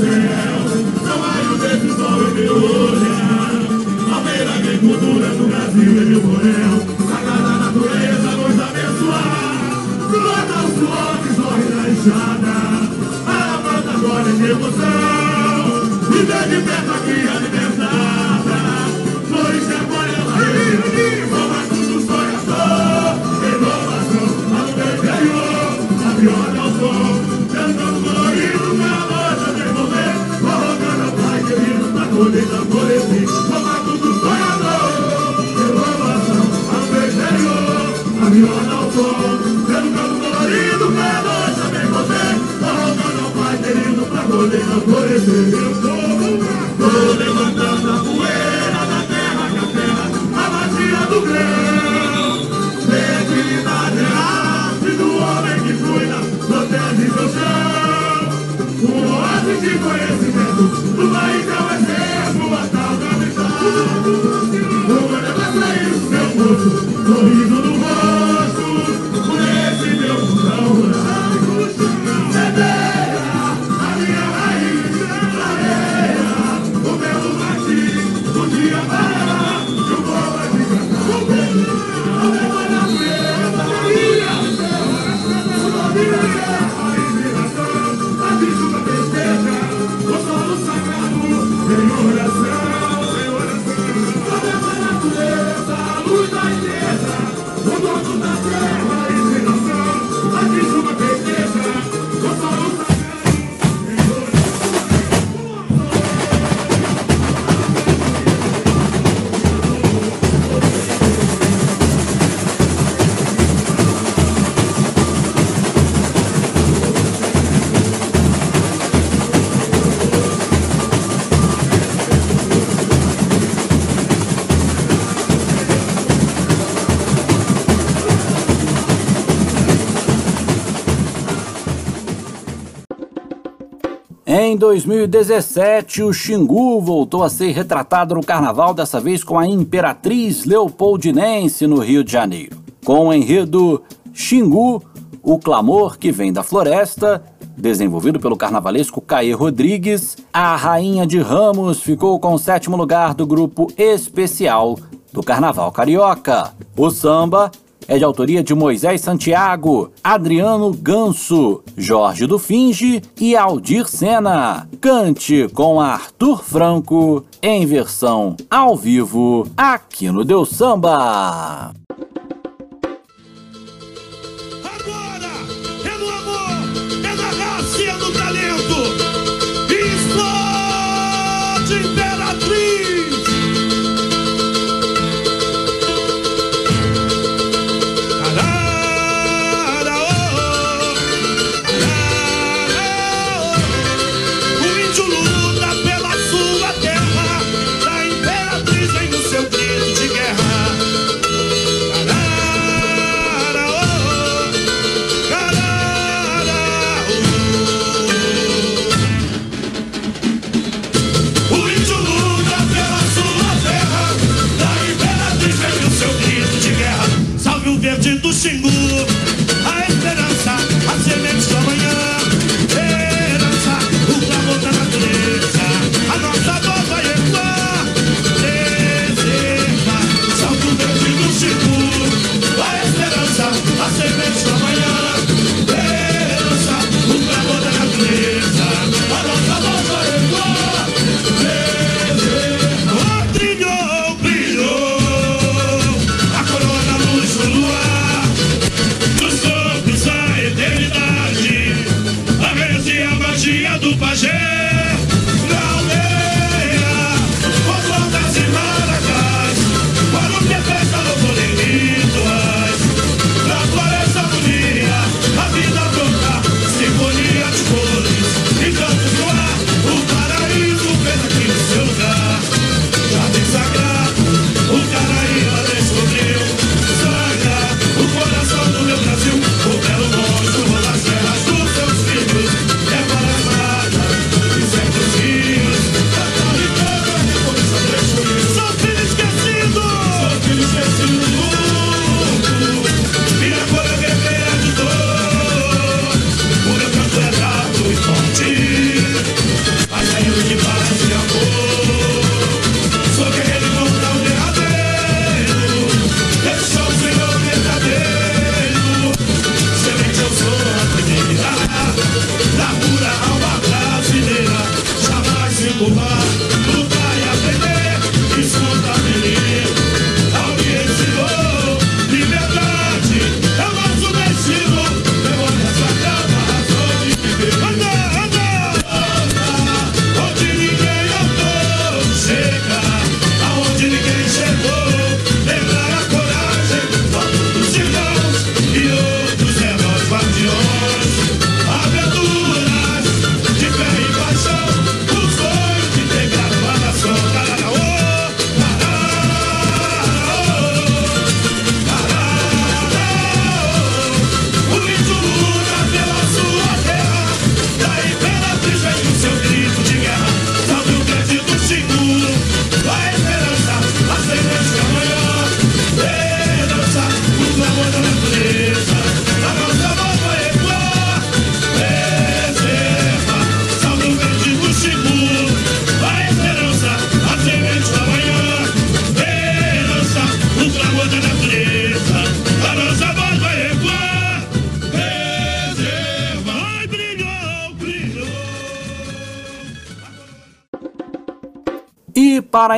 céu, não mais o mesmo sol e meu olhar. A primeira agricultura do Brasil é meu corel. Sagrada natureza nos abençoar. Brota o suor que sorre na enxada. A amada agora é emoção. E vem de perto aqui. Mm-hmm. 2017, o Xingu voltou a ser retratado no carnaval, dessa vez com a Imperatriz Leopoldinense no Rio de Janeiro. Com o enredo Xingu, o clamor que vem da floresta, desenvolvido pelo carnavalesco Caê Rodrigues, a Rainha de Ramos ficou com o sétimo lugar do grupo especial do Carnaval Carioca. O samba é de autoria de Moisés Santiago, Adriano Ganso, Jorge do Finge e Aldir Sena. Cante com Arthur Franco, em versão ao vivo, aqui no Deu Samba.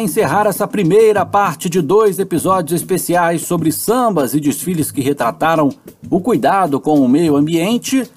Encerrar essa primeira parte de dois episódios especiais sobre sambas e desfiles que retrataram o cuidado com o meio ambiente,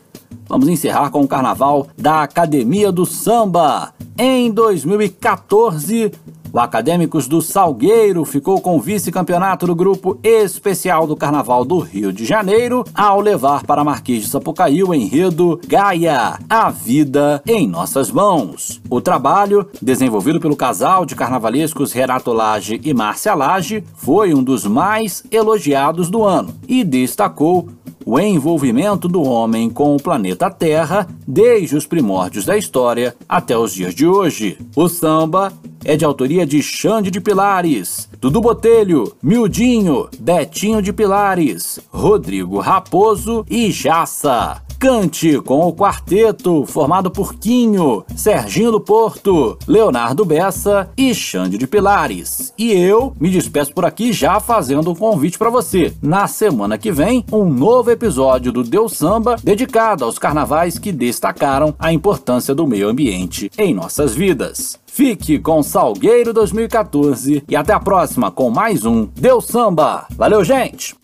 vamos encerrar com o carnaval da Academia do Samba. Em 2014, o Acadêmicos do Salgueiro ficou com o vice-campeonato do grupo especial do Carnaval do Rio de Janeiro, ao levar para Marquês de Sapucaí o enredo Gaia, a vida em nossas mãos. O trabalho, desenvolvido pelo casal de carnavalescos Renato Lage e Márcia Lage, foi um dos mais elogiados do ano e destacou o envolvimento do homem com o planeta Terra desde os primórdios da história até os dias de hoje. O samba é de autoria de Xande de Pilares, Dudu Botelho, Mildinho, Betinho de Pilares, Rodrigo Raposo e Jaça. Cante com o quarteto formado por Quinho, Serginho do Porto, Leonardo Bessa e Xande de Pilares. E eu me despeço por aqui já fazendo um convite para você. Na semana que vem, um novo episódio do Deus Samba dedicado aos carnavais que destacaram a importância do meio ambiente em nossas vidas. Fique com Salgueiro 2014 e até a próxima com mais um Deus Samba. Valeu, gente!